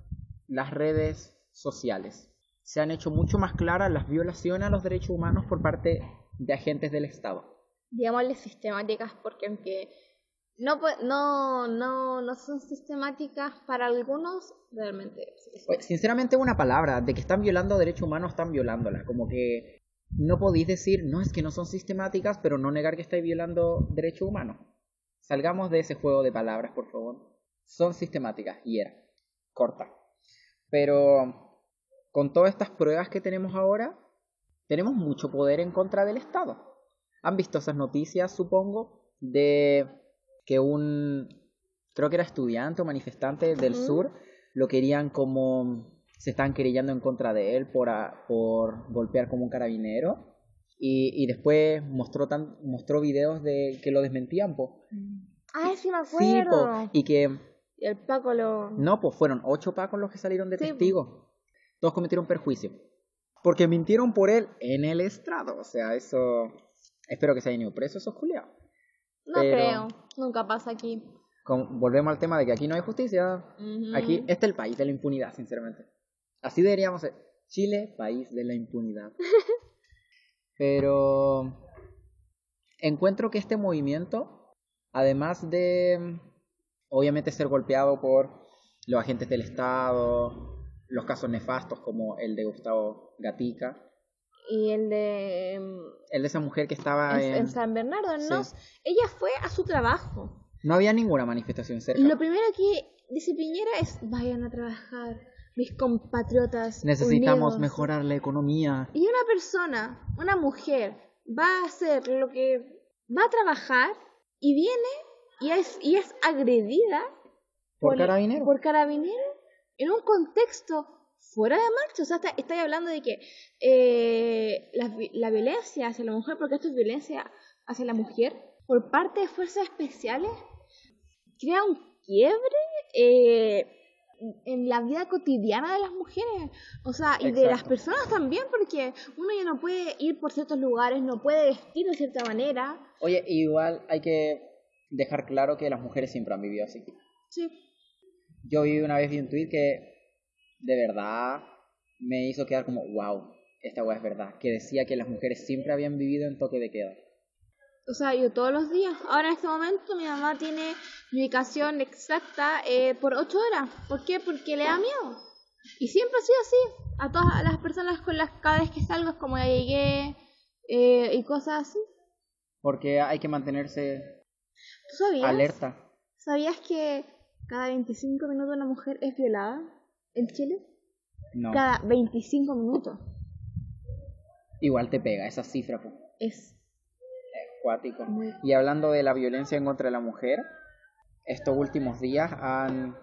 las redes sociales. Se han hecho mucho más claras las violaciones a los derechos humanos por parte de agentes del Estado. Digámosle sistemáticas porque aunque no, no, no, no son sistemáticas para algunos, realmente. Oye, Sinceramente, una palabra de que están violando derechos humanos, están violándola. Como que no podéis decir, no, es que no son sistemáticas, pero no negar que estáis violando derechos humanos. Salgamos de ese juego de palabras, por favor. Son sistemáticas, y era. Corta. Pero con todas estas pruebas que tenemos ahora, tenemos mucho poder en contra del Estado. ¿Han visto esas noticias, supongo, de que un, creo que era estudiante o manifestante del sur, lo querían como, se están querellando en contra de él por, a- por golpear como un carabinero? Y, y después mostró tan, mostró videos de que lo desmentían, po. Ay, sí me Sí, acuerdo. po. Y que Y el Paco lo... no, pues fueron ocho pacos los que salieron de Sí, testigos. Todos cometieron perjuicio. Porque mintieron por él en el estrado. O sea, eso. Espero que se hayan ido presos esos culiados. No pero- creo, nunca pasa aquí. Con- volvemos al tema de que aquí no hay justicia. Aquí, este es el país de la impunidad, sinceramente. Así deberíamos ser. Chile, país de la impunidad. [LAUGHS] Pero encuentro que este movimiento, además de obviamente ser golpeado por los agentes del Estado, los casos nefastos como el de Gustavo Gatica, Y el de... em, el de esa mujer que estaba en, en... en San Bernardo, ¿no? Sí. Ella fue a su trabajo. No había ninguna manifestación cerca. Lo primero que dice Piñera es, vayan a trabajar, mis compatriotas. Necesitamos unidos". mejorar la economía. Y una persona, una mujer, va a hacer lo que va a trabajar y viene y es, y es agredida Por carabinero. por carabinero en un contexto fuera de marcha. O sea, está, estáis hablando de que eh, la, la violencia hacia la mujer, porque esto es violencia hacia la mujer, por parte de fuerzas especiales, crea un quiebre eh, en la vida cotidiana de las mujeres. O sea, y de las personas también, porque uno ya no puede ir por ciertos lugares, no puede vestir de cierta manera. Oye, igual hay que dejar claro que las mujeres siempre han vivido así. Sí. Yo vi una vez vi un tweet que de verdad me hizo quedar como, wow, esta weá es verdad. Que decía que las mujeres siempre habían vivido en toque de queda. O sea, yo todos los días. Ahora en este momento mi mamá tiene mi ubicación exacta eh, por ocho horas. ¿Por qué? Porque le da miedo. Y siempre ha sido así. A todas las personas con las cada vez que salgo es como ya llegué eh, y cosas así. Porque hay que mantenerse ¿Tú sabías? alerta. ¿Sabías que cada 25 minutos una mujer es violada en Chile? No, Cada 25 minutos. igual te pega esa cifra, po. Es cuático. Muy- Y hablando de la violencia en contra de la mujer, estos últimos días han,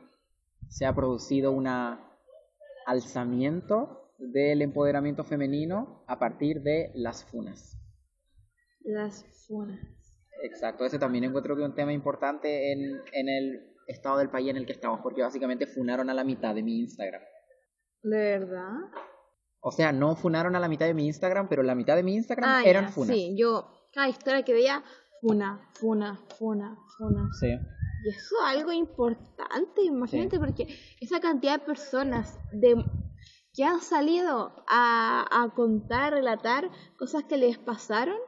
se ha producido un alzamiento del empoderamiento femenino a partir de las funas. las funas. Exacto, ese también encuentro que es un tema importante en, en el estado del país en el que estamos, porque básicamente funaron a la mitad de mi Instagram. ¿De verdad? O sea, no funaron a la mitad de mi Instagram, pero la mitad de mi Instagram Ah, eran ya, funas. Sí, yo cada historia que veía, funa, funa, funa, funa. Sí. Y eso es algo importante, imagínate, porque esa cantidad de personas de, que han salido a, a contar, relatar cosas que les pasaron,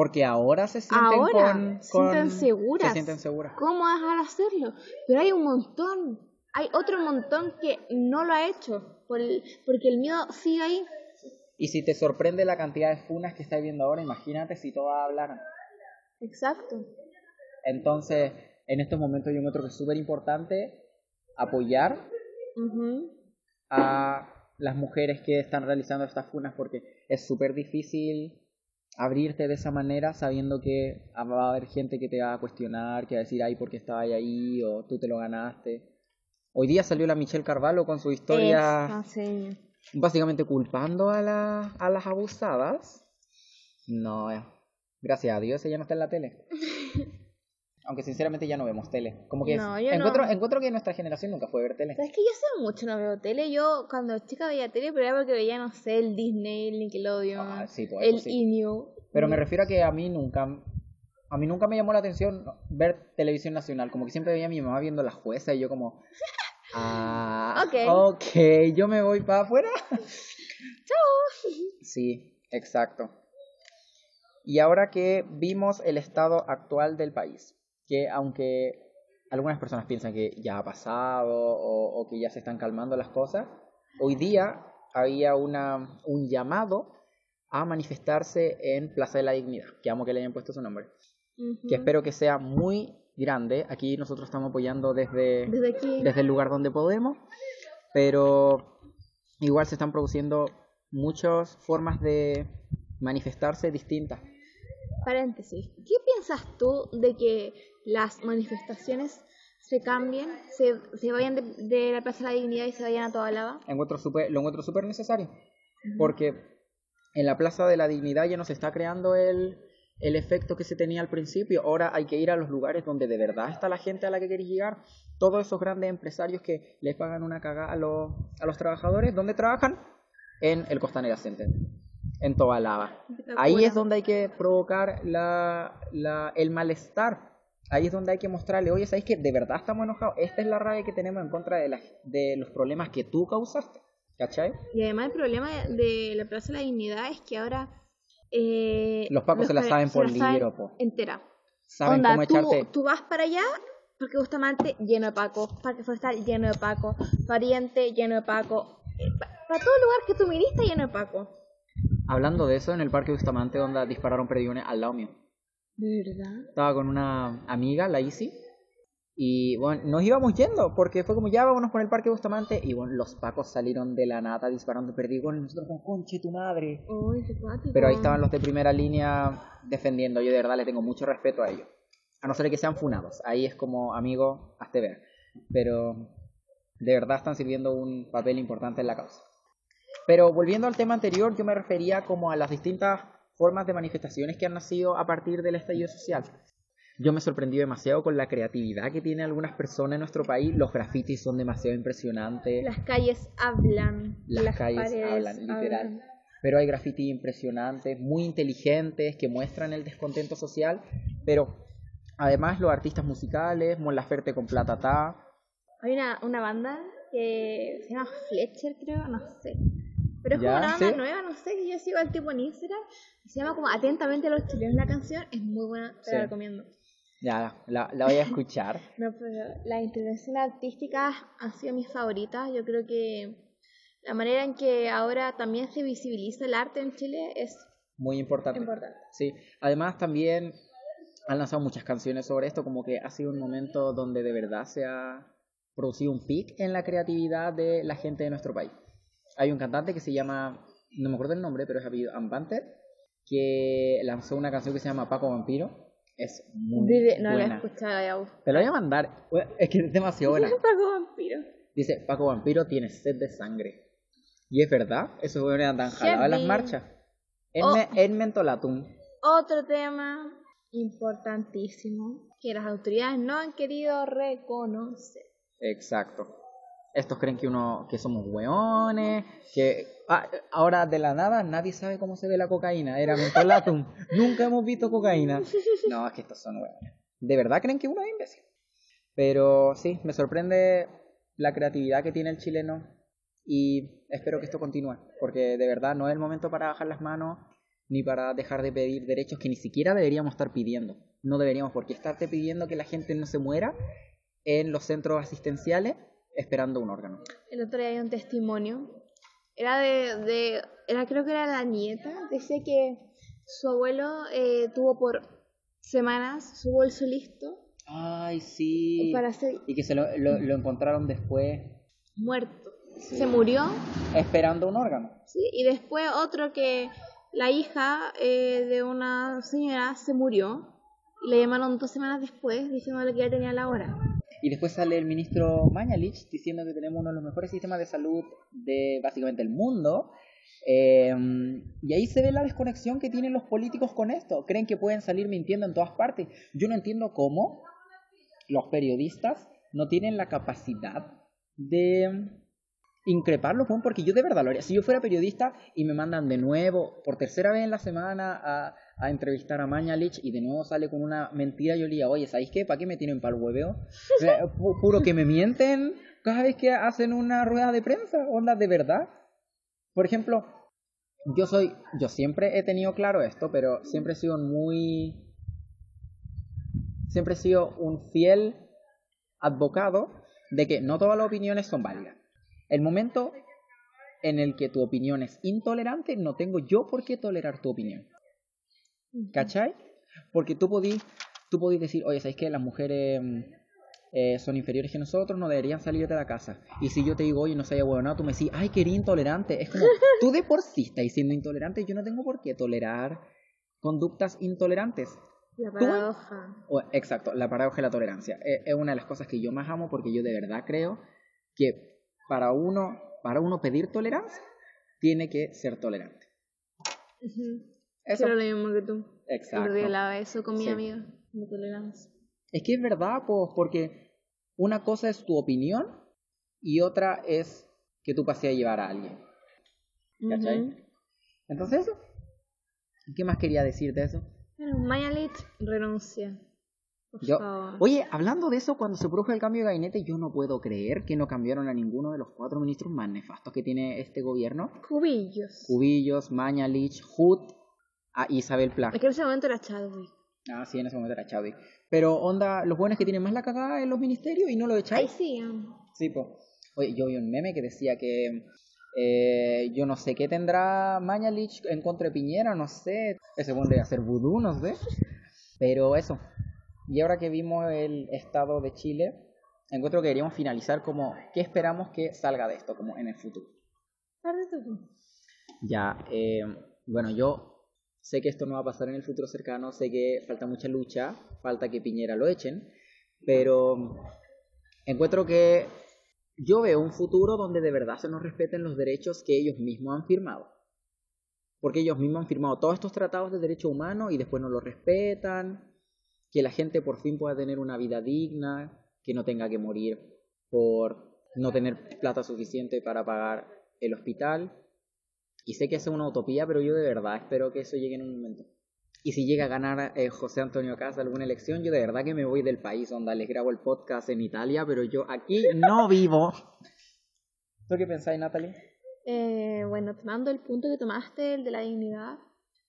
Porque ahora se sienten Ahora con, se con- sienten seguras. Se sienten seguras. ¿cómo dejar de hacerlo? Pero hay un montón, hay otro montón que no lo ha hecho, por el- porque el miedo sigue ahí. Y si te sorprende la cantidad de funas que estáis viendo ahora, imagínate si todas hablaran. Exacto. Entonces, en estos momentos yo encuentro que es súper importante apoyar Ujú. a las mujeres que están realizando estas funas porque es súper difícil abrirte de esa manera sabiendo que va a haber gente que te va a cuestionar, que va a decir, ay, ¿por qué estabas ahí? o tú te lo ganaste. Hoy día salió la Michelle Carvalho con su historia sí. básicamente culpando a, la, a las abusadas. No, eh. gracias a Dios ella no está en la tele. [LAUGHS] Aunque sinceramente ya no vemos tele. Como que No, yo encuentro, no. encuentro que nuestra generación nunca fue a ver tele. ¿Sabes que yo hace mucho no veo tele? Yo cuando chica veía tele, pero era porque veía, no sé, el Disney, el Nickelodeon, Ah, sí, pues, el sí. Inio. Pero me refiero a que a mí nunca a mí nunca me llamó la atención ver televisión nacional, como que siempre veía a mi mamá viendo la jueza y yo como [LAUGHS] ah, Ok. ok, yo me voy para afuera. [LAUGHS] Chao. Sí, exacto. Y ahora que vimos el estado actual del país, que aunque algunas personas piensan que ya ha pasado o, o que ya se están calmando las cosas, hoy día había una, un llamado a manifestarse en Plaza de la Dignidad, que amo que le hayan puesto su nombre, Ujú. que espero que sea muy grande. Aquí nosotros estamos apoyando desde, Desde aquí. desde el lugar donde podemos, pero igual se están produciendo muchas formas de manifestarse distintas. Paréntesis. ¿Qué piensas tú de que las manifestaciones se cambien, se, se vayan de, de la Plaza de la Dignidad y se vayan a toda lava? Encuentro súper- lo encuentro súper necesario, porque en la Plaza de la Dignidad ya no se está creando el, el efecto que se tenía al principio. Ahora hay que ir a los lugares donde de verdad está la gente a la que queréis llegar. Todos esos grandes empresarios que les pagan una cagada a los, a los trabajadores, ¿dónde trabajan? En el Costanera Center, en Toda Lava. Ahí es donde hay que provocar la, la, el malestar. Ahí es donde hay que mostrarle, oye, ¿sabéis que de verdad estamos enojados? Esta es la rabia que tenemos en contra de, la- de los problemas que tú causaste. ¿Cachai? Y además el problema de, la Plaza de la Dignidad es que ahora... eh, Los pacos se la saben se por la saben libro, po. Entera. Saben Onda, cómo tú, echarte. tú vas para allá, Parque Bustamante lleno de Paco, Parque Forestal lleno de Paco, Pariente lleno de Paco, eh, pa- para todo lugar que tú miriste lleno de Paco. Hablando de eso, en el Parque Bustamante, donde dispararon perdigones al lado mío. ¿De verdad? Estaba con una amiga, la Isi. Y bueno, nos íbamos yendo, porque fue como ya vámonos por el Parque Bustamante. Y bueno, los pacos salieron de la nata disparando perdigones. Nosotros como, conche tu madre. Uy, qué. Pero ahí estaban los de primera línea defendiendo. Yo de verdad le tengo mucho respeto a ellos. A no ser que sean funados. Ahí es como, amigo, hazte ver. Pero, de verdad están sirviendo un papel importante en la causa. Pero volviendo al tema anterior, yo me refería como a las distintas formas de manifestaciones que han nacido a partir del estallido social. Yo me sorprendí demasiado con la creatividad que tienen algunas personas en nuestro país. Los grafitis son demasiado impresionantes. Las calles hablan. Las, calles hablan, literal. Pero hay grafitis impresionantes, muy inteligentes, que muestran el descontento social. Pero además los artistas musicales, Mon Laferte con Platata. Hay una, una banda que se llama Fletcher, creo, no sé. Pero es como una banda nueva, no sé, que yo sigo al tipo en Instagram. Se llama como Atentamente a los chilenos la canción. Es muy buena, te la recomiendo. Ya, la, la voy a escuchar. [LAUGHS] no, pero las intervenciones artísticas han sido mis favoritas. Yo creo que la manera en que ahora también se visibiliza el arte en Chile es muy importante. importante. Sí, además también han lanzado muchas canciones sobre esto, como que ha sido un momento donde de verdad se ha producido un pic en la creatividad de la gente de nuestro país. Hay un cantante que se llama, no me acuerdo el nombre, pero es apellido Ambanter, que lanzó una canción que se llama Paco Vampiro es muy no buena. la he escuchado Te lo voy a mandar. Es que es demasiado buena. [LAUGHS] Paco Vampiro. Dice, Paco Vampiro tiene sed de sangre. Y es verdad, eso fue una tan jalada en las marchas. En, oh. en Mentolatum. Otro tema importantísimo que las autoridades no han querido reconocer. Exacto. Estos creen que uno que somos weones, que ah, ahora de la nada nadie sabe cómo se ve la cocaína, era mentolatum. [LAUGHS] Nunca hemos visto cocaína. No, es que estos son weones. ¿De verdad creen que uno es imbécil? Pero sí, me sorprende la creatividad que tiene el chileno y espero que esto continúe, porque de verdad no es el momento para bajar las manos ni para dejar de pedir derechos que ni siquiera deberíamos estar pidiendo. No deberíamos porque estarte pidiendo que la gente no se muera en los centros asistenciales esperando un órgano. El otro día hay un testimonio. Era de, de era creo que era la nieta. Dice que su abuelo eh, tuvo por semanas su bolso listo. Ay, sí. Para Y que se lo, lo, encontraron después. Muerto. Se murió. Esperando un órgano. Sí, y después otro que la hija eh, de una señora se murió. Y le llamaron dos semanas después diciéndole que ya tenía la hora. Y después sale el ministro Mañalich diciendo que tenemos uno de los mejores sistemas de salud de básicamente el mundo. Eh, y ahí se ve la desconexión que tienen los políticos con esto. Creen que pueden salir mintiendo en todas partes. Yo no entiendo cómo los periodistas no tienen la capacidad de increparlo, porque yo de verdad lo haría. Si yo fuera periodista y me mandan de nuevo, por tercera vez en la semana, a, a entrevistar a Mañalich y de nuevo sale con una mentira, yo le diría, oye, ¿sabéis qué? ¿Para qué me tienen para el hueveo? [LAUGHS] Puro que me mienten cada vez que hacen una rueda de prensa, onda de verdad. Por ejemplo, yo soy, yo siempre he tenido claro esto, pero siempre he sido muy, siempre he sido un fiel advocado de que no todas las opiniones son válidas. El momento en el que tu opinión es intolerante, no tengo yo por qué tolerar tu opinión. ¿Cachai? Porque tú podís, tú podís decir, oye, ¿sabes que las mujeres mm, eh, son inferiores que nosotros? No deberían salir de la casa. Y si yo te digo, oye, no seas bueno, tú me decís, ay, que eres intolerante. Es como, [LAUGHS] tú de por sí estás siendo intolerante, yo no tengo por qué tolerar conductas intolerantes. La paradoja. exacto, la paradoja de la tolerancia. E, es, una de las cosas que yo más amo porque yo de verdad creo que para uno, para uno pedir tolerancia, tiene que ser tolerante. Eso. lo mismo que tú. Exacto. eso con mi amiga, de tolerancia. Es que es verdad, pues, porque una cosa es tu opinión y otra es que tú pases a llevar a alguien. ¿Cachai? Entonces eso. ¿Qué más quería decir de eso? Bueno, Mayalit renuncia. Yo, oye, hablando de eso, cuando se produjo el cambio de gabinete, yo no puedo creer que no cambiaron a ninguno de los cuatro ministros más nefastos que tiene este gobierno. Cubillos. Cubillos, Mañalich, Hood a Isabel Pla. Es que en ese momento era Chadwick. Ah, sí, en ese momento era Chadwick. Pero onda, los buenos que tienen más la cagada en los ministerios y no lo echáis. Ay, sí. Sí, pues. Oye, yo vi un meme que decía que eh, yo no sé qué tendrá Mañalich en contra de Piñera, no sé. Ese buen de hacer vudú, no sé. Pero eso. Y ahora que vimos el estado de Chile, encuentro que deberíamos finalizar como qué esperamos que salga de esto, como en el futuro. Ya, eh, bueno, yo Sé que esto no va a pasar en el futuro cercano, sé que falta mucha lucha, falta que Piñera lo echen, pero encuentro que yo veo un futuro donde de verdad se nos respeten los derechos que ellos mismos han firmado. Porque ellos mismos han firmado todos estos tratados de derechos humanos y después no los respetan. Que la gente por fin pueda tener una vida digna, que no tenga que morir por no tener plata suficiente para pagar el hospital. Y sé que es una utopía, pero yo de verdad espero que eso llegue en un momento. Y si llega a ganar eh, José Antonio Casa alguna elección, yo de verdad que me voy del país, donde les grabo el podcast en Italia, pero yo aquí no [LAUGHS] vivo. ¿Tú qué pensáis, Natalie? Eh, bueno, tomando el punto que tomaste, el de la dignidad,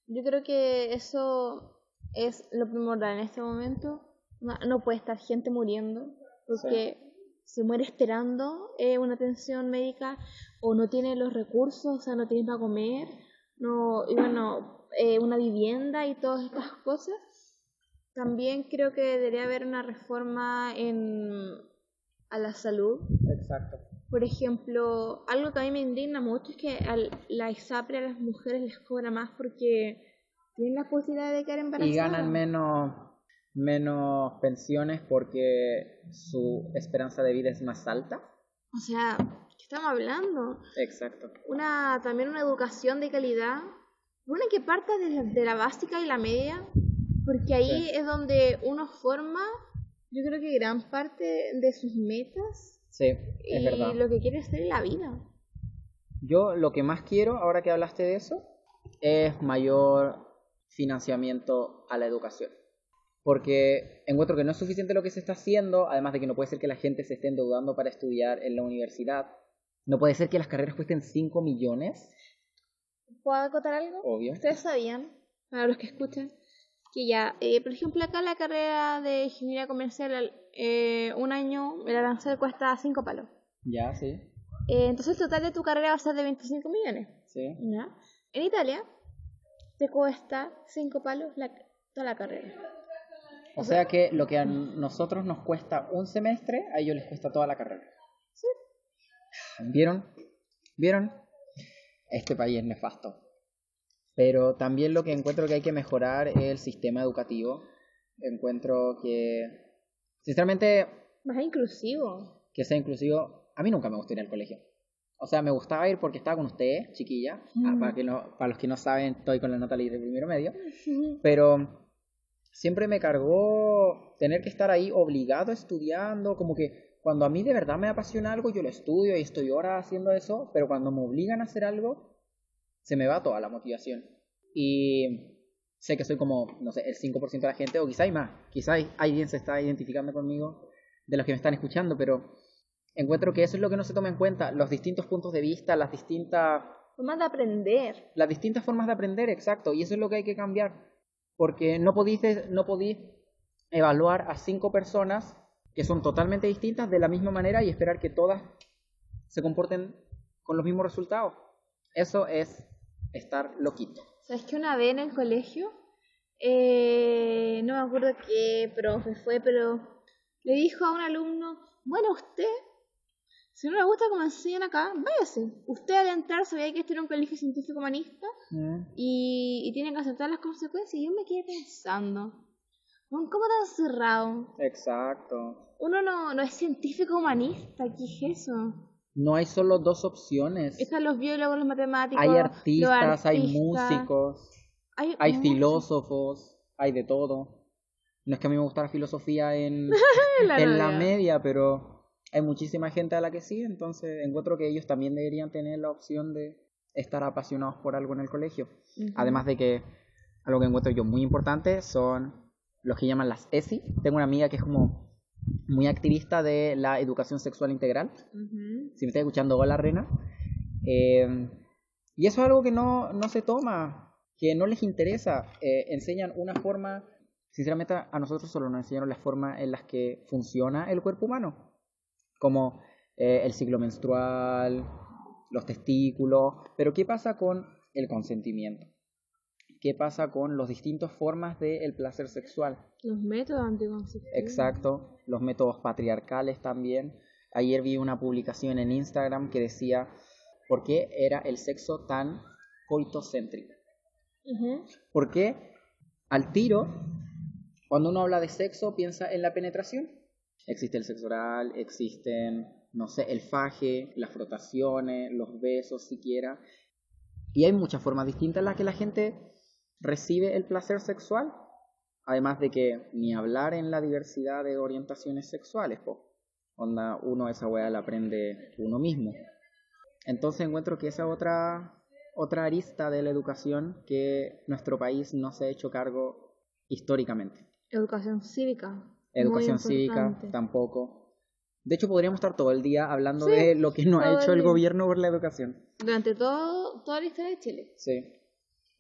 yo creo que eso es lo primordial en este momento. No, puede estar gente muriendo porque se muere esperando eh, una atención médica o no tiene los recursos, o sea, no tiene para comer, no, y bueno, eh, una vivienda y todas estas cosas. También creo que debería haber una reforma en, a la salud. Exacto. Por ejemplo, algo que a mí me indigna mucho es que a la ISAPRE a las mujeres les cobra más porque tienen la posibilidad de quedar embarazadas. Y ganan menos, menos pensiones porque su esperanza de vida es más alta. O sea, ¿qué estamos hablando? Exacto. Una, también una educación de calidad. Una que parta de la, de la básica y la media, porque ahí es donde uno forma, yo creo que gran parte de sus metas Sí, es y verdad. lo que quieres hacer en la vida. Yo lo que más quiero, ahora que hablaste de eso, es mayor financiamiento a la educación. Porque encuentro que no es suficiente lo que se está haciendo, además de que no puede ser que la gente se esté endeudando para estudiar en la universidad. No puede ser que las carreras cuesten 5 millones. ¿Puedo acotar algo? Obvio. Ustedes sabían, para los que escuchan, que ya, eh, por ejemplo, acá la carrera de ingeniería comercial, eh, un año, el arancel cuesta 5 palos. Ya, sí. Eh, entonces el total de tu carrera va a ser de 25 millones. Sí. En Italia te cuesta 5 palos la, toda la carrera. O, sea, que lo que a nosotros nos cuesta un semestre, a ellos les cuesta toda la carrera. Sí. ¿Vieron? ¿Vieron? Este país es nefasto. Pero también lo que encuentro que hay que mejorar es el sistema educativo. Encuentro que, sinceramente... Más inclusivo. Que sea inclusivo. A mí nunca me gustó ir al colegio. O sea, me gustaba ir porque estaba con ustedes, chiquilla. Ah, para, que no, para los que no saben, estoy con la nota libre de primero medio. [LAUGHS] Pero siempre me cargó tener que estar ahí obligado estudiando, como que cuando a mí de verdad me apasiona algo, yo lo estudio y estoy horas haciendo eso, pero cuando me obligan a hacer algo, se me va toda la motivación. Y sé que soy como, no sé, el 5% de la gente, o quizá hay más, quizá alguien se está identificando conmigo de los que me están escuchando, pero encuentro que eso es lo que no se toma en cuenta, los distintos puntos de vista, las distintas... Formas de aprender. Las distintas formas de aprender, exacto, y eso es lo que hay que cambiar, porque no podéis, no podéis evaluar a cinco personas que son totalmente distintas de la misma manera y esperar que todas se comporten con los mismos resultados. Eso es estar loquito. ¿Sabes que una vez en el colegio, eh, no me acuerdo qué profe fue, pero le dijo a un alumno, bueno, usted, si no le gusta cómo enseñan acá, váyase. Usted al entrar sabía que este era un colegio científico humanista mm. y, y, tiene que aceptar las consecuencias. Y yo me quedé pensando, ¿cómo tan cerrado? Exacto. Uno no, no es científico humanista, ¿qué es eso? No hay solo dos opciones. Están los biólogos, los matemáticos. Hay artistas, hay músicos, hay, filósofos, hay de todo. No es que a mí me gusta la filosofía en, [LAUGHS] la, en la media, pero hay muchísima gente a la que sí, entonces encuentro que ellos también deberían tener la opción de estar apasionados por algo en el colegio. Además de que algo que encuentro yo muy importante son los que llaman las ESI. Tengo una amiga que es como muy activista de la educación sexual integral. Si me está escuchando, hola Rena. Eh, y eso es algo que no, no se toma, que no les interesa. Eh, enseñan una forma, sinceramente a nosotros solo nos enseñaron la forma en las que funciona el cuerpo humano, como eh, el ciclo menstrual, los testículos, pero ¿qué pasa con el consentimiento? qué pasa con las distintas formas del placer sexual. Los métodos anticonceptivos. Exacto, los métodos patriarcales también. Ayer vi una publicación en Instagram que decía por qué era el sexo tan coitocéntrico. ¿Por qué al tiro, cuando uno habla de sexo, piensa en la penetración? Existe el sexo oral, existen no sé, el faje, las frotaciones, los besos siquiera. Y hay muchas formas distintas en las que la gente recibe el placer sexual. Además de que ni hablar en la diversidad de orientaciones sexuales, po. Onda, uno esa weá la aprende uno mismo. Entonces encuentro que esa otra, otra arista de la educación que nuestro país no se ha hecho cargo históricamente. Educación cívica. Educación cívica tampoco. De hecho, podríamos estar todo el día hablando Sí, de lo que no ha hecho el gobierno por la educación. Durante todo, toda la historia de Chile. Sí.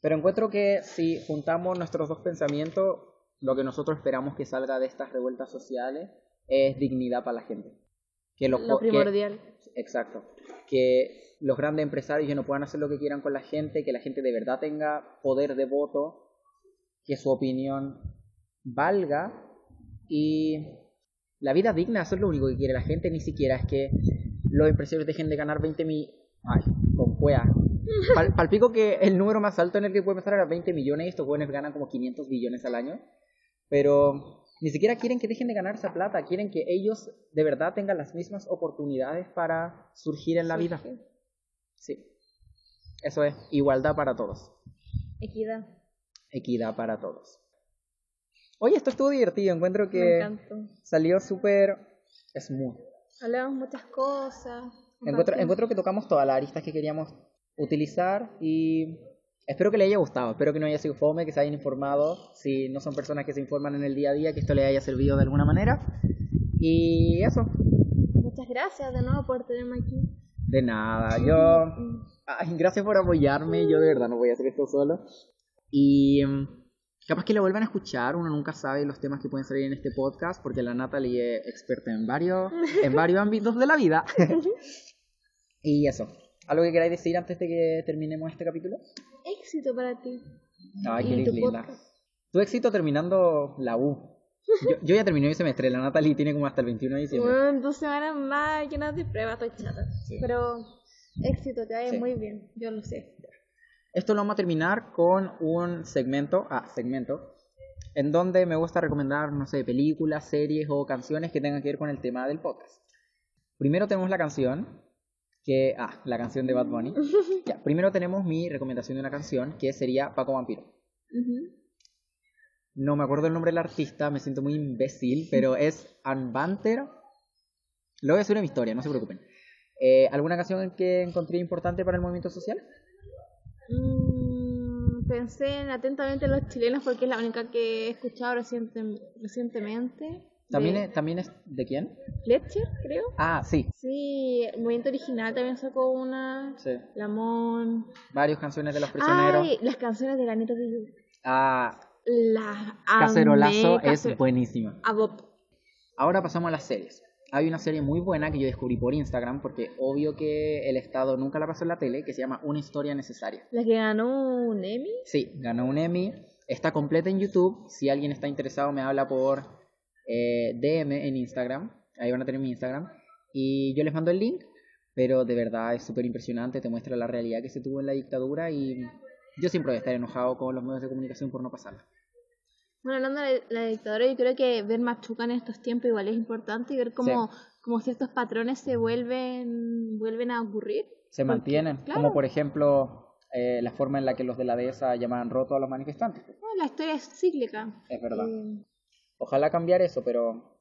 Pero encuentro que si juntamos nuestros dos pensamientos, lo que nosotros esperamos que salga de estas revueltas sociales es dignidad para la gente. Que los Lo que- primordial. exacto. Que los grandes empresarios ya no puedan hacer lo que quieran con la gente, que la gente de verdad tenga poder de voto, que su opinión valga y la vida digna, eso es lo único que quiere la gente, ni siquiera es que los empresarios dejen de ganar 20 mil... Ay, con cuea. [LAUGHS] Pal, palpico que el número más alto en el que puede empezar era 20 millones y estos jóvenes ganan como 500 billones al año. Pero ni siquiera quieren que dejen de ganar esa plata, quieren que ellos de verdad tengan las mismas oportunidades para surgir en la vida. Sí. Eso es igualdad para todos, Equidad. equidad para todos. Oye, esto estuvo divertido, encuentro Me que encantó. salió súper smooth. Hablamos muchas cosas. Encuentro, que tocamos todas las aristas que queríamos utilizar y espero que les haya gustado, espero que no haya sido fome, que se hayan informado, si no son personas que se informan en el día a día, que esto les haya servido de alguna manera. Y eso, Muchas gracias de nuevo por tenerme aquí. de nada, yo... Ay, gracias por apoyarme, yo de verdad no voy a hacer esto solo. Y capaz que lo vuelvan a escuchar, uno nunca sabe los temas que pueden salir en este podcast, porque la Natalie es experta en varios, [LAUGHS] en varios ámbitos de la vida. [LAUGHS] y eso, ¿algo que queráis decir antes de que terminemos este capítulo? Éxito para ti. Ay, qué tu linda. podcast. Tu éxito terminando la U. Yo, yo ya terminé mi semestre, la Natalie tiene como hasta el 21 de diciembre. Bueno, dos semanas más llenas de pruebas, estoy chata. Sí. Pero éxito, te va a ir Sí. muy bien, yo lo sé. Esto lo vamos a terminar con un segmento, ah, segmento, en donde me gusta recomendar, no sé, películas, series o canciones que tengan que ver con el tema del podcast. Primero tenemos la canción, que, ah, la canción de Bad Bunny. [LAUGHS] Ya, primero tenemos mi recomendación de una canción, que sería Paco Vampiro. No me acuerdo el nombre del artista, me siento muy imbécil, pero es Unbanter. Lo voy a en mi historia, no se preocupen. Eh, ¿Alguna canción que encontré importante para el movimiento social? Mm, pensé en atentamente los chilenos porque es la única que he escuchado reciente- recientemente. ¿También de es, ¿También es de quién? Fletcher, creo. Ah, sí, Sí, movimiento original también sacó una. sí. Lamón. Varias canciones de los prisioneros. Ay, las canciones de Granito de Lluvia. Ah, Las Cacerolazo amé, es Cacer- buenísima. Agop. Ahora pasamos a las series. Hay una serie muy buena que yo descubrí por Instagram, porque obvio que el Estado nunca la pasó en la tele, que se llama Una historia necesaria. La que ganó un Emmy. Sí, ganó un Emmy. Está completa en YouTube. Si alguien está interesado, me habla por eh, DM en Instagram. Ahí van a tener mi Instagram. Y yo les mando el link. Pero de verdad es súper impresionante. Te muestra la realidad que se tuvo en la dictadura. Y yo siempre voy a estar enojado con los medios de comunicación por no pasarla. Bueno, hablando de la dictadura, yo creo que ver Machuca en estos tiempos igual es importante y ver cómo, cómo ciertos patrones se vuelven, vuelven a ocurrir. Se Porque, mantienen. claro. Como por ejemplo eh, la forma en la que los de la dehesa llamaban roto a los manifestantes. La historia es cíclica. Es verdad. Eh, Ojalá cambiar eso, pero...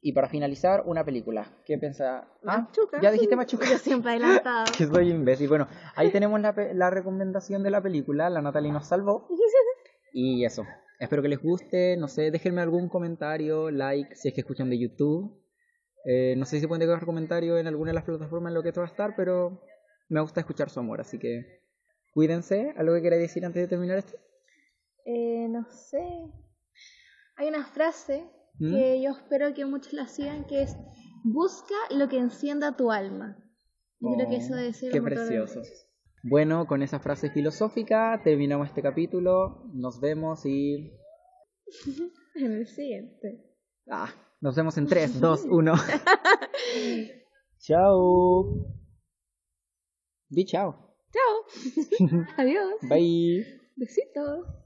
Y para finalizar, una película. ¿Qué piensa? Ah, Machuca. ya dijiste Machuca. Yo siempre adelantado. [LAUGHS] que soy imbécil. Bueno, ahí tenemos la, pe- la recomendación de la película. La Natalie nos salvó. [LAUGHS] Y eso. Espero que les guste. No sé, déjenme algún comentario, like, si es que escuchan de YouTube. Eh, no sé si se pueden dejar comentarios en alguna de las plataformas en lo que esto va a estar, pero me gusta escuchar su amor. Así que cuídense. ¿Algo que queráis decir antes de terminar esto? Eh, no sé. Hay una frase ¿Mm? que yo espero que muchos la sigan que es busca lo que encienda tu alma. Yo creo que Oh, eso debe ser Qué precioso. Bueno, con esa frase filosófica terminamos este capítulo. Nos vemos y... [LAUGHS] En el siguiente. Ah, nos vemos en 3, 2, 1. chao. Di chao. Chao. [LAUGHS] Adiós. Bye. Besitos.